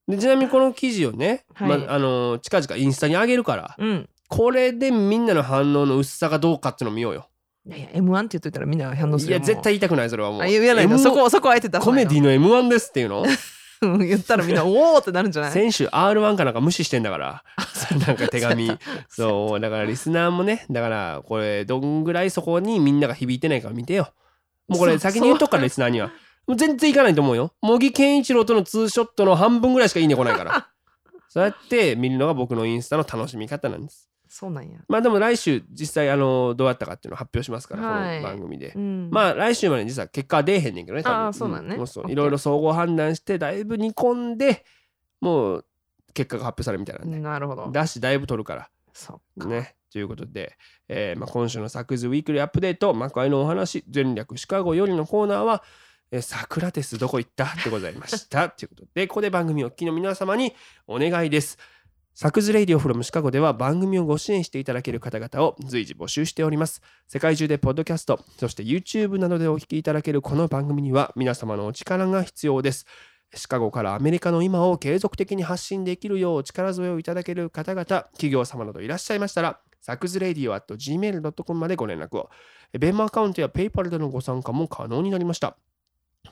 でちなみにこの記事をね、はい。まあ、あの近々インスタに上げるからうん。これでみんなの反応の薄さがどうかっていうのを見ようよいやいや M1 って言っといたらみんな反応するよいや絶対言いたくないそれはもう。あ言わないの。M1 そこそこあえて出コメディの M1 ですっていうの？<laughs> ィ言ったらみんなおおってなるんじゃない？先週 R1 かなんか無視してんだから。なんか手紙。<laughs> そうだからリスナーもねだからこれどんぐらいそこにみんなが響いてないか見てよ。もうこれ先に言うとくからリスナーには。もう全然いかないと思うよ。茂木健一郎とのツーショットの半分ぐらいしかいいね来ないから。<laughs> そうやって見るのが僕のインスタの楽しみ方なんですそうなんや。まあでも来週実際あのどうやったかっていうのを発表しますから、はい。この番組で。うん。まあ来週まで実は結果は出えへんねんけどねあーそうなんね。んそういろいろ総合判断してだいぶ煮込んでもう結果が発表されるみたいなんで、なるほど。だしだいぶ取るから。そっか。ね。ということで、えーまあ、今週のサクズウィークリーアップデート魔界のお話全略シカゴよりのコーナーはえーサクラテスどこ行った？でございました。<laughs> ということでここで番組をお聞きの皆様にお願いですサクズレイディオフロムシカゴでは番組をご支援していただける方々を随時募集しております。世界中でポッドキャストそして YouTube などでお聞きいただけるこの番組には皆様のお力が必要です。シカゴからアメリカの今を継続的に発信できるよう力添えをいただける方々企業様などいらっしゃいましたらサクズレディオ at gmail.com までご連絡を。ベンマアカウントや PayPal でのご参加も可能になりました。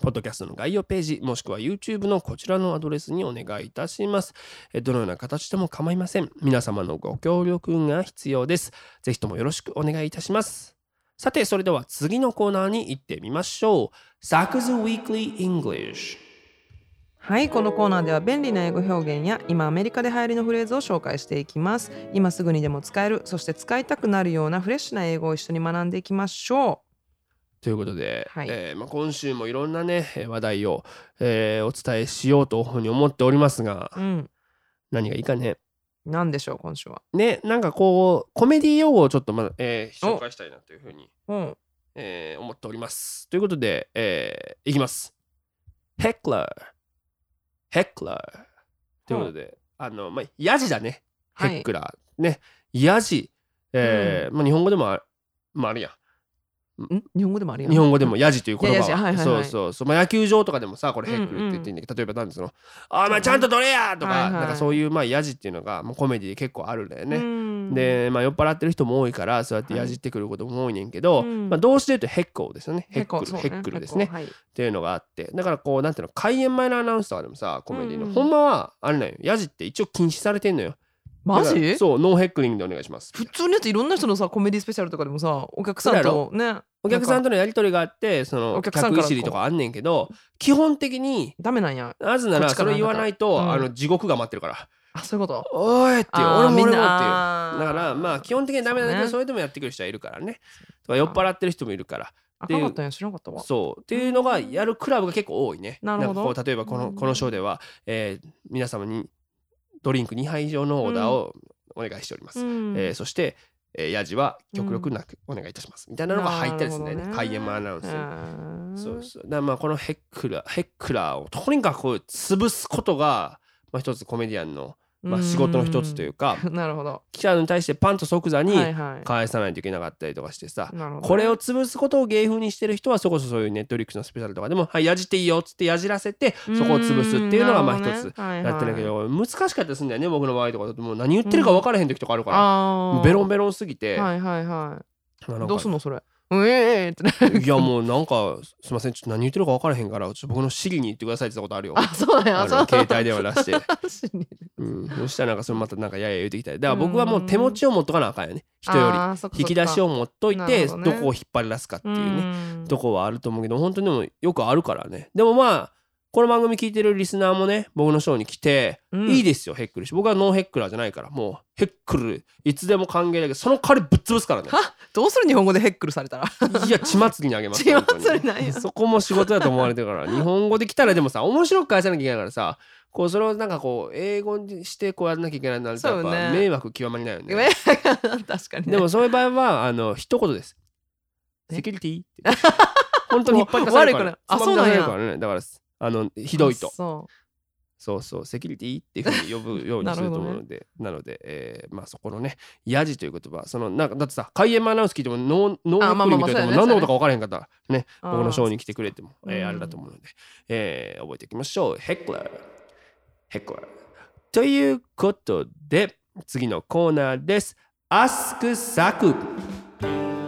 ポッドキャストの概要ページ、もしくは YouTube のこちらのアドレスにお願いいたします。えどのような形でも構いません。皆様のご協力が必要です。ぜひともよろしくお願いいたします。さて、それでは次のコーナーに行ってみましょう。サクズ Weekly English。はいこのコーナーでは便利な英語表現や今アメリカで流行りのフレーズを紹介していきます今すぐにでも使えるそして使いたくなるようなフレッシュな英語を一緒に学んでいきましょうということで、はい。えーまあ、今週もいろんなねえー話題を、えーお伝えしようというふうに思っておりますがううん。何がいいかね？何でしょう今週は。ねなんかこうコメディ用語をちょっとまだ、えーお。紹介したいなというふうに、うん。えー思っております。ということで、えーいきます。ヘクラーヘクラーということで、あのまあヤジだね。はい。ヘックラー、ね。ヤジ、えーまあ、日本語でもあ,、まあ、あるやんん？日本語でもあるよ日本語でもヤジという言葉。いやヤジはいはいはい。そうそうそう、まあ、野球場とかでもさこれヘックルって言っていいんだけど、例えば何ですの「あお前ちゃんと取れや!」とか、はいはい。なんかそういうまあヤジっていうのがもうコメディで結構あるんだよね、で、まあ、酔っ払ってる人も多いからそうやってやじってくることも多いねんけど、うん。まあ、動詞で言うとヘッコーですよね。ヘックルそうヘックルですね。はい。っていうのがあって。だからこうなんていうの開演前のアナウンサーでもさコメディの、うん。うんほんまはあれなんよ。ヤジって一応禁止されてんのよマジ？そうノーヘックリングでお願いします。普通にやっていろんな人のさコメディスペシャルとかでもさお客さんとね。お客さんととのやり取りがあってそのお客さんからとかあんねんけど基本的にダメなんや。なぜならそれ言わないと、うん。あの地獄が待ってるから。あそういうこと「おい!」っていう俺も俺もっていうだからまあ基本的にはダメなんだけどね。それでもやってくる人はいるからね。酔っ払ってる人もいるから。あかったんや知らなかったわ。そう。っていうのがやるクラブが結構多いね。なるほど。例えばこのうん。このショーでは、えー皆様にドリンク2杯以上のオーダーをお願いしております。うん。えーそして、えー、ヤジは極力なくお願いいたします、みたいなのが入ったりすね。なるほど開演前アナウンス。そうそう。だまあこのヘックラーヘックラーをとにかく潰すことが、まあ、一つコメディアンの、まあ、仕事の一つというかうん。<laughs> なるほど。記者に対してパンと即座にはいはい。返さないといけなかったりとかしてさ、なるほどね。これを潰すことを芸風にしてる人はそこそそういうネットフリックスのスペシャルとかでも「はいやじっていいよ」っつってやじらせてそこを潰すっていうのがまあ一つ。やってるけど難しかったりするんだよね僕の場合とかだと。もう何言ってるか分からへん時とかあるから、あベロンベロンすぎて、はいはいはい。どうすんのそれ？うんええええってねいやもうなんかすいませんちょっと何言ってるか分からへんからちょっと僕のシリに言ってくださいって言ったことあるよ。<laughs> あそうそうの携帯電話出して、<laughs> うん、そしたらなんかそれまたなんかやや言うてきたりだから僕はもう手持ちを持っとかなあかんよね。人より。引き出しを持っといなてどこを引っ張り出すかっていうね。ん。とこはあると思うけど本当にでもよくあるからね。でもまあこの番組聞いてるリスナーもね僕のショーに来て、うんいいですよヘックルし僕はノーヘックラーじゃないからもうヘックルいつでも歓迎だけどその代わりぶっ潰すからねどうする日本語でヘックルされたら？いや血祭りにあげます血祭りなんやそこも仕事だと思われてるから日本語で来たらでもさ面白く返さなきゃいけないからさこうそれをなんかこう英語にしてこうやらなきゃいけないなるとや迷惑極まりないよねね <laughs> 確かにねでもそういう場合はあの一言です。えセキュリティって。本当に引っ張り出されるから。悪くないあそうからね。だからあのひどいと。あ。そそうそうセキュリティっていうふうに呼ぶように <laughs> すると思うので、なので、えーまあそこのねヤジという言葉そのなんかだってさ開演前アナウンス聞いてもノーノーリングと言っても何のことか分からへんかったらねう僕のショーに来てくれても、えーうん。あれだと思うので、えー覚えていきましょう。ヘックラーヘックラーということで次のコーナーです。アスクサク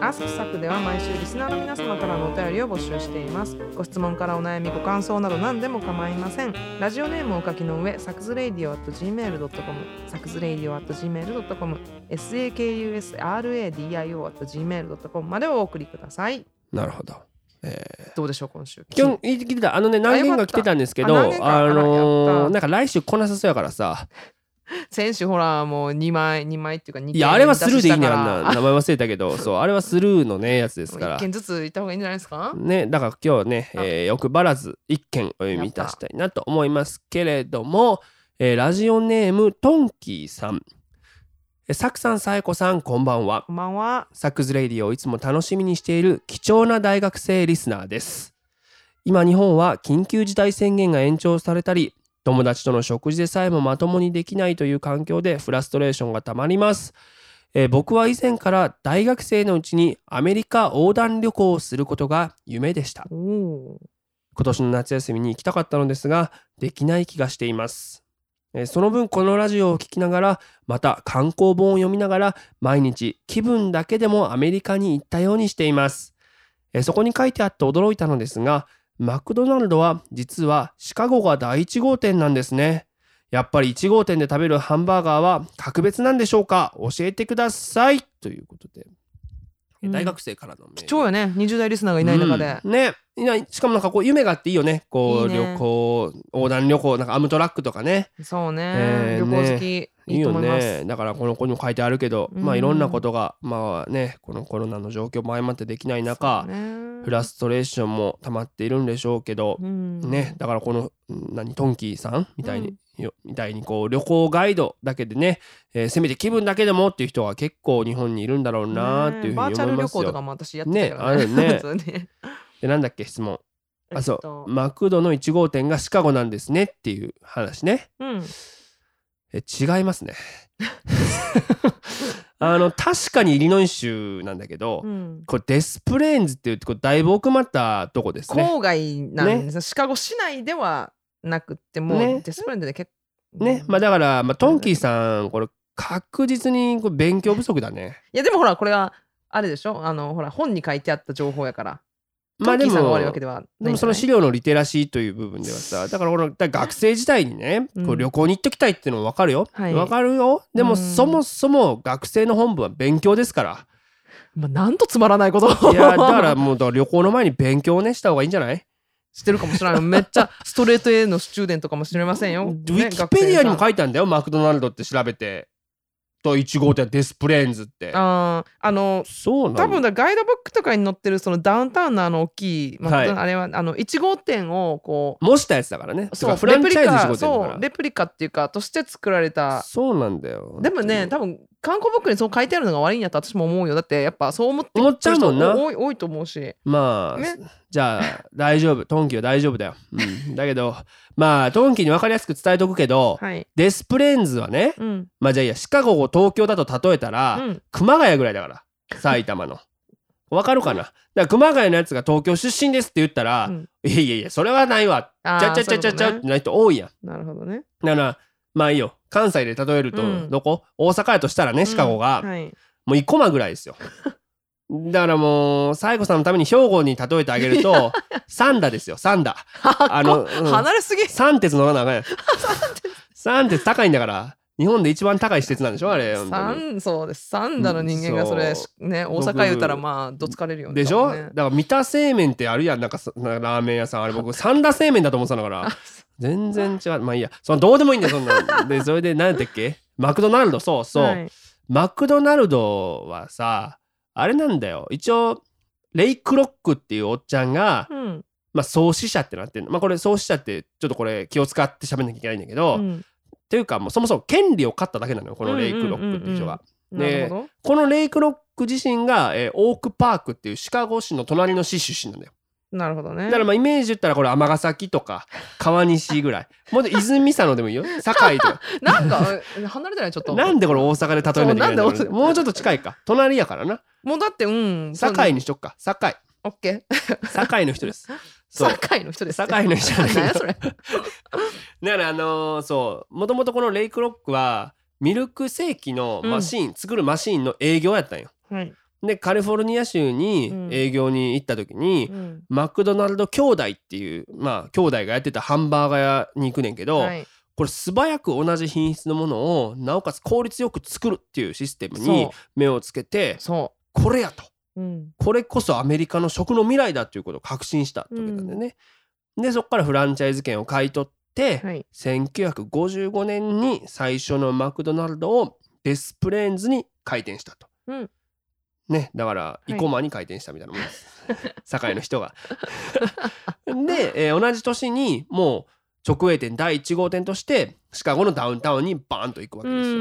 アスクサクでは毎週リスナーの皆様からのお便りを募集しています。ご質問からお悩みご感想など何でも構いません。ラジオネームをお書きの上サクズレイディオ at gmail.com サクズレイディオ at gmail.com sakusradio at gmail.com までお送りください。なるほど。えどうでしょう今週。ー、今日聞いてた。あのね何件か来てたんですけどあのー、なんか来週来なさそうやからさ <laughs> 先週ほらもう2枚2枚っていうか2いやあれはスルーでいいねあんな。<laughs> 名前忘れたけど。そうあれはスルーのねやつですから。1件ずついった方がいいんじゃないですか？ねだから今日はね、えー欲張らず一件お読みいたしたいなと思いますけれども、えーラジオネームトンキーさん。えーサクさんサエコさんこんばんは。こんばんは。サックズレイディをいつも楽しみにしている貴重な大学生リスナーです。今日本は緊急事態宣言が延長されたり、友達との食事でさえもまともにできないという環境でフラストレーションがたまります。えー僕は以前から大学生のうちにアメリカ横断旅行をすることが夢でした。今年の夏休みに行きたかったのですができない気がしていますえーその分このラジオを聞きながらまた観光本を読みながら毎日気分だけでもアメリカに行ったようにしていますえーそこに書いてあって驚いたのですがマクドナルドは実はシカゴが第1号店なんですね。やっぱり1号店で食べるハンバーガーは格別なんでしょうか？教えてください。ということで、大学生からの貴重よね。20代リスナーがいない中で、うん。ねしかもなんかこう夢があっていいよね。こういいね。旅行横断旅行なんかアムトラックとかね。そうね、えー旅行好き、いいいよね。だからこの子にも書いてあるけど、まあうんいろんなことがまあねこのコロナの状況も相まってできない中、ね。フラストレーションも溜まっているんでしょうけど、うん。ねだからこのん何トンキーさんみたいに、よみたいにこう旅行ガイドだけでね、えーせめて気分だけでもっていう人が結構日本にいるんだろうなっていうふうにバーチャル旅思いますよ。行とかも私やってたからね。あるね <laughs> でなんだっけ質問。あそう、えっと。マクドの1号店がシカゴなんですねっていう話ね。うん。え違いますね。<laughs> あの確かにイリノイ州なんだけど、うん。これデスプレーンズっていうこうだいぶ奥まったとこですね。郊外なんです、シカゴ市内ではなくってもう、ね。デスプレンドで結構ね。まあだから、まあ、トンキーさんこれ確実にこれ勉強不足だね。いやでもほらこれはあれでしょ？あのほら本に書いてあった情報やからまあでもででもその資料のリテラシーという部分ではさだからこの学生時代にね、うん。こう旅行に行っときたいっていうのも分かるよ、はい。分かるよ。でもうん。そもそも学生の本部は勉強ですから。まあ、なんとつまらないこと。いやだからもう旅行の前に勉強をねした方がいいんじゃない？してるかもしれないめっちゃストレート A のスチューデントかもしれませんよ、ウィキペディアにも書いてあるんだよマクドナルドって調べてと1号店デスプレーンズって。あーあのそう多分だガイドブックとかに載ってるそのダウンタウンのあの大きい、まあはい。あれはあの1号店をこ模したやつだからね。うそうフランチャイズ1号レプリカ店だから。そうレプリカっていうかとして作られた。そうなんだよ。でもね多分観光ブックにそう書いてあるのが悪いんやと私も思うよ。だってやっぱそう思って思っちゃうも多い多いと思うし。まあ、ね。じゃあ大丈夫。トンキは大丈夫だよ、うん、だけどまあトンキに分かりやすく伝えとくけど、はい。デスプレーンズはねうん。まあじゃあいいや。シカゴを東京だと例えたら、うん。熊谷ぐらいだから。埼玉の。わかるかな？だから熊谷のやつが東京出身ですって言ったら、うん。いやいやいやそれはないわ。ちゃちゃちゃちゃちゃってない人多いやん。なるほどね。だからまあいいよ。関西で例えると、うん。どこ？大阪やとしたらねシカゴが、うんはい。もう生駒ぐらいですよ。<laughs> だからもう西郷さんのために兵庫に例えてあげると <laughs> 三田ですよ三田あの、うん。離れすぎ。三鉄乗らなあかんやん三鉄高いんだから日本で一番高い施設なんでしょあれ本当に。三そうです。三田の人間がそれ、そね大阪言うたらまあどつかれるよねでしょ、だから三田製麺ってあるやんなんかそなんかラーメン屋さん。あれ僕三田製麺だと思ってたんだから <laughs> 全然違う。まあいいや。そのどうでもいいんだよそんなんで <laughs> それで何だっけ？マクドナルド。そうそう、はい。マクドナルドはさあれなんだよ。一応レイクロックっていうおっちゃんが、うん。まあ、創始者ってなってんの。まあこれ創始者ってちょっとこれ気を使って喋んなきゃいけないんだけど、っうん。ていうかもうそもそも権利を買っただけなのよこのレイクロックっていう人が。なるほど。このレイクロック自身が、えーオークパークっていうシカゴ市の隣の市出身なんだよ。なるほどね。だからまあイメージ言ったらこれ尼崎とか川西ぐらい。もうで泉佐野でもいいよ。堺とか。<laughs> なんかえ離れてないちょっと。なんでこれ大阪で例えなきゃいけないもうちょっと近いか。隣やからな。もうだってうん。堺にしとくか。堺。オッケー。堺の人です。<laughs> 堺の人です。堺の人何やそれ。<laughs> だからあのーそう。もともとこのレイクロックはミルクセーキのマシーン、作るマシーンの営業やったんよ。はいでカリフォルニア州にうん。営業に行った時に、うん。マクドナルド兄弟っていうまあ兄弟がやってたハンバーガー屋に行くねんけど、はい。これ素早く同じ品質のものをなおかつ効率よく作るっていうシステムに目をつけてそこれやと。ううん。これこそアメリカの食の未来だっていうことを確信したってわけなんだよね。でそこからフランチャイズ権を買い取って、はい。1955年に最初のマクドナルドをデスプレーンズに開店したと。うんね、だから生駒に開店したみたいなもんです。<laughs> 堺の人が。で、えー同じ年にもう直営店第1号店としてシカゴのダウンタウンにバーンと行くわけうですよ。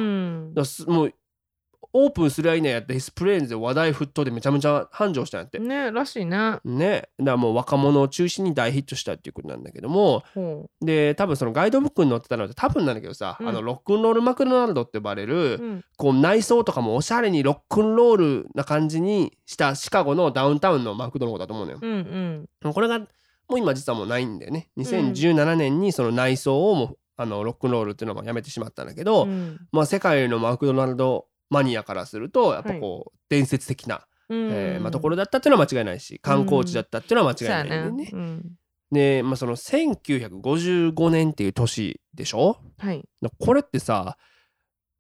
もうオープンするやいなやデスプレーンズで話題沸騰でめちゃめちゃ繁盛したんやって。ねらしいね。ね、だからもう若者を中心に大ヒットしたっていうことなんだけども。ほで多分そのガイドブックに載ってたのって多分なんだけどさ、うん。あのロックンロールマクドナルドって呼ばれる、ううん。こう内装とかもおしゃれにロックンロールな感じにしたシカゴのダウンタウンのマクドのことだと思うのよ。うんうん。これがもう今実はもうないんだよね。2017年にその内装をもうあのロックンロールっていうのもやめてしまったんだけど、うん。まあ世界のマクドナルドマニアからするとやっぱこう伝説的な、うん。えーまあ、ところだったっていうのは間違いないし観光地だったっていうのは間違いないんだよね。で、まあ、その1955年っていう年でしょ？はい。これってさ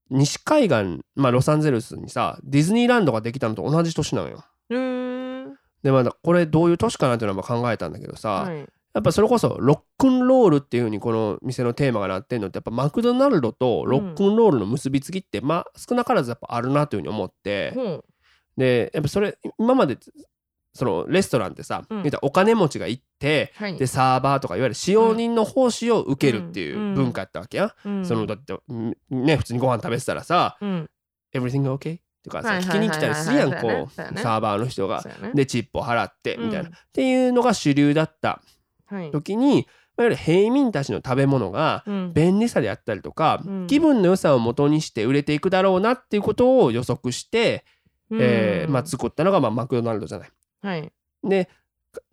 西海岸、まあ、ロサンゼルスにさディズニーランドができたのと同じ年なのよ。うーん。でまあこれどういう年かなっていうのはまあ考えたんだけどさ、はいやっぱそれこそロックンロールっていう風にこの店のテーマがなってんのってやっぱマクドナルドとロックンロールの結びつきって、まあ少なからずやっぱあるなという風に思って、ほう。でやっぱそれ今までそのレストランってさ、うん。お金持ちが行ってはい。でサーバーとかいわゆる使用人の奉仕を受けるっていう文化やったわけや、うん。そのだってんね普通にご飯食べてたらさうん「Everything okay?」とかさはい聞きに来たりするやんこそうやね。うサーバーの人が。ね。でチップを払ってみたいな、うん。っていうのが主流だった。はい時にいわゆる平民たちの食べ物がうん。便利さであったりとか、うん。気分の良さを元にして売れていくだろうなっていうことを予測して、えーまあ、作ったのがまあマクドナルドじゃない。はい。で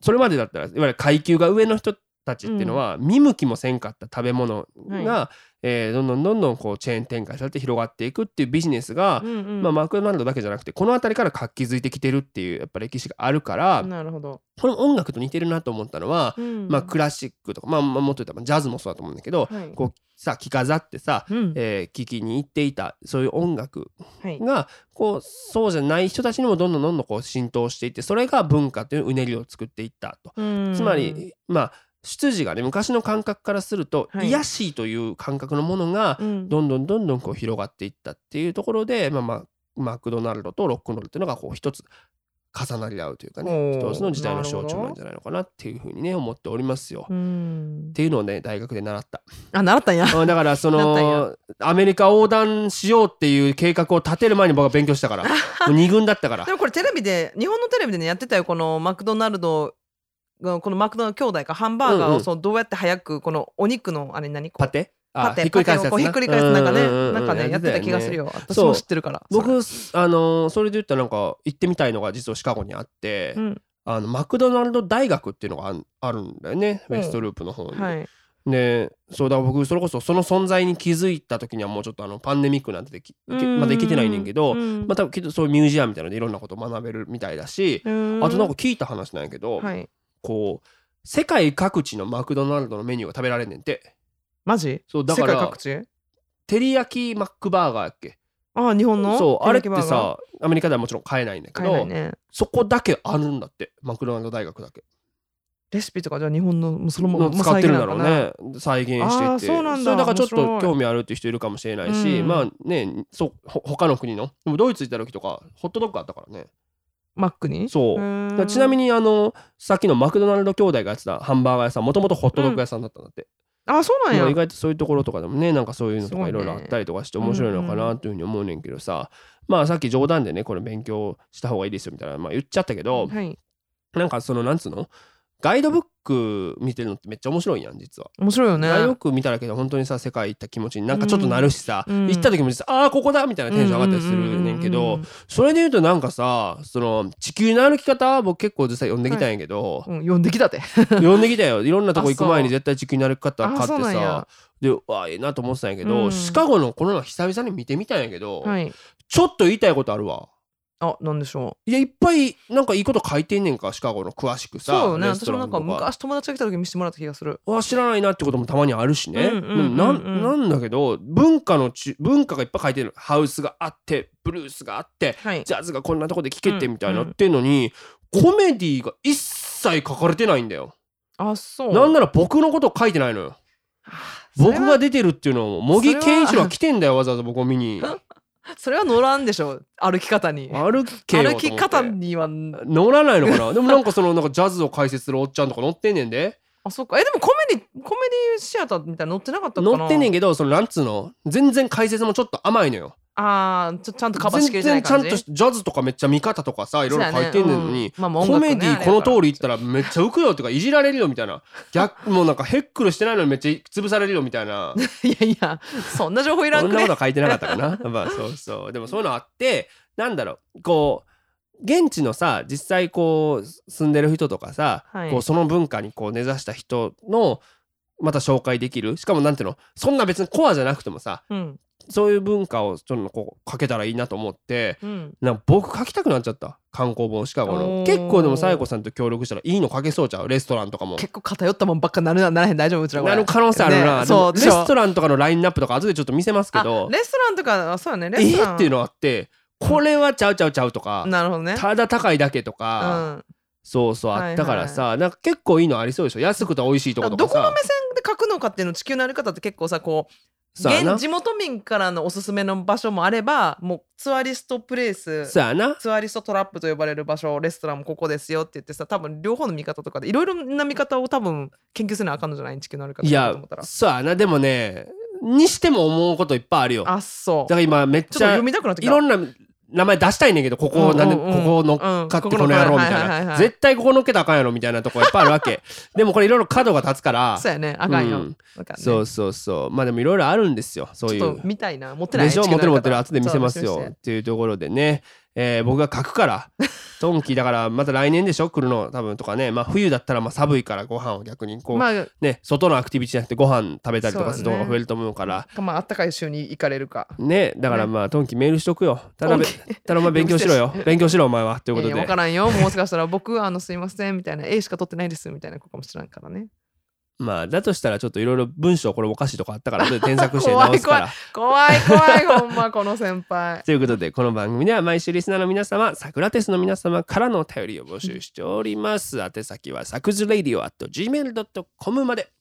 それまでだったらいわゆる階級が上の人たちっていうのは、見向きもせんかった食べ物が、えーどんどんどんどんこうチェーン展開されて広がっていくっていうビジネスが、うんうん。まあ、マクドナルドだけじゃなくてこの辺りから活気づいてきてるっていうやっぱ歴史があるからなるほど、この音楽と似てるなと思ったのは、うん。まあ、クラシックとか、まあ、まあもっと言ったらジャズもそうだと思うんだけど、はい。こうさ着飾ってさ、うん。えー聴きに行っていたそういう音楽はい。がこうそうじゃない人たちにもどんどんどんどんこう浸透していってそれが文化といううねりを作っていったと。つまりまあ出自がね昔の感覚からすると、はい。癒やしいという感覚のものがうん。どんどんどんどんこう広がっていったっていうところで、まあ、まあマクドナルドとロックンロールっていうのがこう一つ重なり合うというかね一つの時代の象徴なんじゃないのかなっていうふうにね思っておりますよ。うん。っていうのをね大学で習った。あ習ったんや。うんだから <laughs> そのアメリカ横断しようっていう計画を立てる前に僕は勉強したから <laughs> 二軍だったから。でもこれテレビで日本のテレビでねやってたよこのマクドナルドがこのマクドナルド兄弟かハンバーガーをそうどうやって早くこのお肉のあれ何パテ？あパテひっくり返すひっくり返すなんかねなんかねやってた気がするよ。よ私そう。も知ってるから僕あのーそれで言ったらなんか行ってみたいのが実はシカゴにあって、うん。あのマクドナルド大学っていうのがあるんだよね、うん。ウェストループの方に。はい。でそうだ僕それこそその存在に気づいた時にはもうちょっとあのパンデミックなんてできまだ行けてないねんけど、うん。またきっとそういうミュージアムみたいなのでいろんなことを学べるみたいだし、うん。あとなんか聞いた話なんやけど、はいこう世界各地のマクドナルドのメニューが食べられんねんて。マジ？そうだから世界各地？照り焼きマックバーガーやっけ。あ日本の？そうあれってさアメリカではもちろん買えないんだけど、買えないね。そこだけあるんだってマクドナルド大学だけ。レシピとかじゃあ日本のもうそのままの使ってるんだろうね。再現してあーてそうなんだ。れだからちょっ面白いと興味あるっていう人いるかもしれないし、うん。まあねそうほ他の国の？でもドイツ行った時とかホットドッグあったからねマックに？そう。ちなみににあのさっきのマクドナルド兄弟がやってたハンバーガー屋さんもともとホットドッグ屋さんだったんだって、あそうなんや。まあ意外とそういうところとかでもねなんかそういうのとかいろいろあったりとかして面白いのかなというふうに思うねんけどさ、まあさっき冗談でねこれ勉強した方がいいですよみたいな、まあ、言っちゃったけど、はい。なんかそのなんつうの？ガイドブック見てるのってめっちゃ面白いやん実は。面白いよね。ガイドブック見ただけで本当にさ世界行った気持ちになんかちょっとなるしさ、うん。行った時も実はああーここだみたいなテンション上がったりするねんけど、それで言うとなんかさその地球の歩き方僕結構実際読んできたんやけど、うん、読んできたって。読んできたよ。いろんなとこ行く前に絶対地球の歩き方買あってさでうわええなと思ってたんやけど、うん。シカゴのこの前久々に見てみたんやけど、はい。ちょっと言いたいことあるわ。あなんでしょいやいっぱいなんかいいこと書いてんねんかシカゴの詳しくうさそうよね私もなんか昔友達が来た時見せてもらった気がするわ知らないなってこともたまにあるしね、なんなんだけど文化のち文化がいっぱい書いてる。ハウスがあってブルースがあってはい。ジャズがこんなとこで聴けてうんみたいになってんのに、コメディが一切書かれてないんだよ、あそう。なんなら僕のこと書いてないのよ。僕が出てるっていうのを茂木健一郎が来てんだよわざわざ僕を見に <laughs> <laughs> それは乗らんでしょ歩き方に。歩け歩き方には。乗らないのかな？でもなんかそのなんかジャズを解説するおっちゃんとか乗ってんねんであそっか。えでもコメディコメディシアターみたいなの乗ってなかったかな？乗ってんねんけどそのなんつうの？全然解説もちょっと甘いのよ。あーちょちゃんとカバーしきれてない全然ちゃん感じとしジャズとかめっちゃ見方とかさいろいろ書いてんねんのに、ねうん。まあまあコメディこの通り言ったらめっちゃ浮くよっていうかいじられるよみたいな。逆 <laughs> もうなんかヘックルしてないのにめっちゃ潰されるよみたいな。いやいやそんな情報いらんくね。そんなことは書いてなかったかな。まあそうそう。でもそういうのあってなんだろう。こう現地のさ実際こう住んでる人とかさ、はい。こうその文化にこう根ざした人のまた紹介できる？しかもなんていうの？そんな別にコアじゃなくてもさうん。そういう文化をちょっとこう書けたらいいなと思ってうん。なんか僕書きたくなっちゃった。観光本シカゴおのー。結構でも紗友子さんと協力したらいいの書けそうちゃう？レストランとかも。結構偏ったもんばっかなるな <laughs> ならへん大丈夫うちらなる可能性あるな、ねそうレストランとかのラインナップとか後でちょっと見せますけど。あレストランとかあそうやねレえストラン。ーっていうのあってこれはちゃうちゃうちゃうとかなるほどね。ただ高いだけとうか、ん。そうそうあったからさ、なんか結構いいのありそうでしょ？安くて美味しいとことかさどこの目線で書くのかっていうの地球のあり方って結構さこう現地元民からのおすすめの場所もあればもうツアリストプレイスツアリストトラップと呼ばれる場所レストランもここですよって言ってさ多分両方の見方とかでいろいろな見方を多分研究せなあかんのじゃない地球のあり方いやと思ったらそうやな。でもねにしても思うこといっぱいあるよ。だかあそう。ら今めっちゃちょっと読みたくなってきた。いろんな名前出したいねんけどここ、なんでここ乗っかってうんこの野郎みたいな。い絶対ここ乗っけたらあかんやろみたいなとこいっぱいあるわけ。<laughs> でもこれいろいろ角が立つから。そうやね。あかんよ、そうそうそう。まあでもいろいろあるんですよ。そういう。見たいな。持ってない。でしょ持ってる持ってる後で見せますよ。っていうところでね、えー僕が書くからトンキだからまた来年でしょ？来るの多分とかね。まあ冬だったらまあ寒いからご飯を逆にこう、まあね外のアクティビティじゃなくてご飯食べたりとかする動画が増えると思うから。まああったかい州に行かれるか。ねだからまあトンキメールしとくよ。ただべトンただお前勉強しろよ。<laughs> 勉強しろお前は。ということいやいやで分からんよ。もしかしたら僕あのすいませんみたいな A しか取ってないですみたいな子かもしれんからねまあだとしたらちょっといろいろ文章これおかしいとこあったから <laughs> 後で添削して直すから。怖い怖いほんまこの先輩。<laughs> ということでこの番組では毎週リスナーの皆様サクラテスの皆様からのお便りを募集しております。宛先はサクズレディオ at gmail.com まで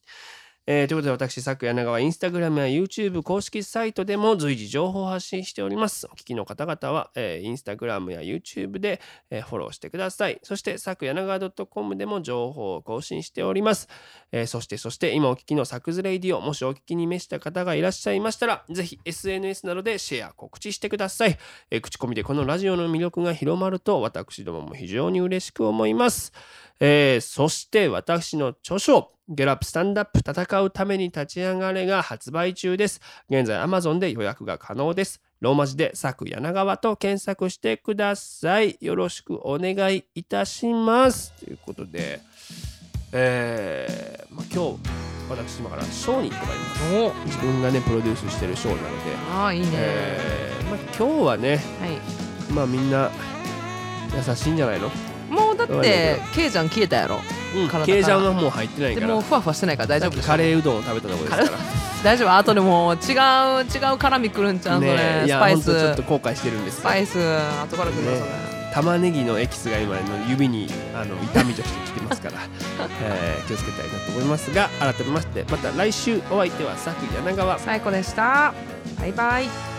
えーということで私、サク柳川インスタグラムや YouTube 公式サイトでも随時情報を発信しております。お聞きの方々は、えーインスタグラムや YouTube で、えーフォローしてください。そして、サク柳川 .com でも情報を更新しております。えーそして、そして今お聞きのサクズレイディオ、もしお聞きに召した方がいらっしゃいましたら、ぜひ SNS などでシェア、告知してください。えー口コミでこのラジオの魅力が広まると、私どもも非常に嬉しく思います。えーそして私の著書「ゲラップスタンダップ戦うために立ち上がれ」が発売中です。現在 Amazon で予約が可能です。ローマ字で「佐久柳川」と検索してください。よろしくお願いいたします。ということで、えーまあ、今日私今からショーに行ってまいります。お自分がねプロデュースしてるショーなので、ああいいね、えーまあ、今日はねはいまあみんな優しいんじゃないの？だってケイちゃん消えたやろ。うん。ケイジャンはもう入ってないから。でもうふわふわしてないから大丈夫カレーうどんを食べたところですから。<laughs> 大丈夫。後でもう違う違う辛みくるんちゃうそれ、スパイス。ちょっと後悔してるんですスパイス後からくるよねそれ。玉ねぎのエキスが今の指にあの痛みとしてきてますから、え <laughs> ー気をつけたいなと思いますが改めましてまた来週お相手は佐久柳川最高でした。バイバイ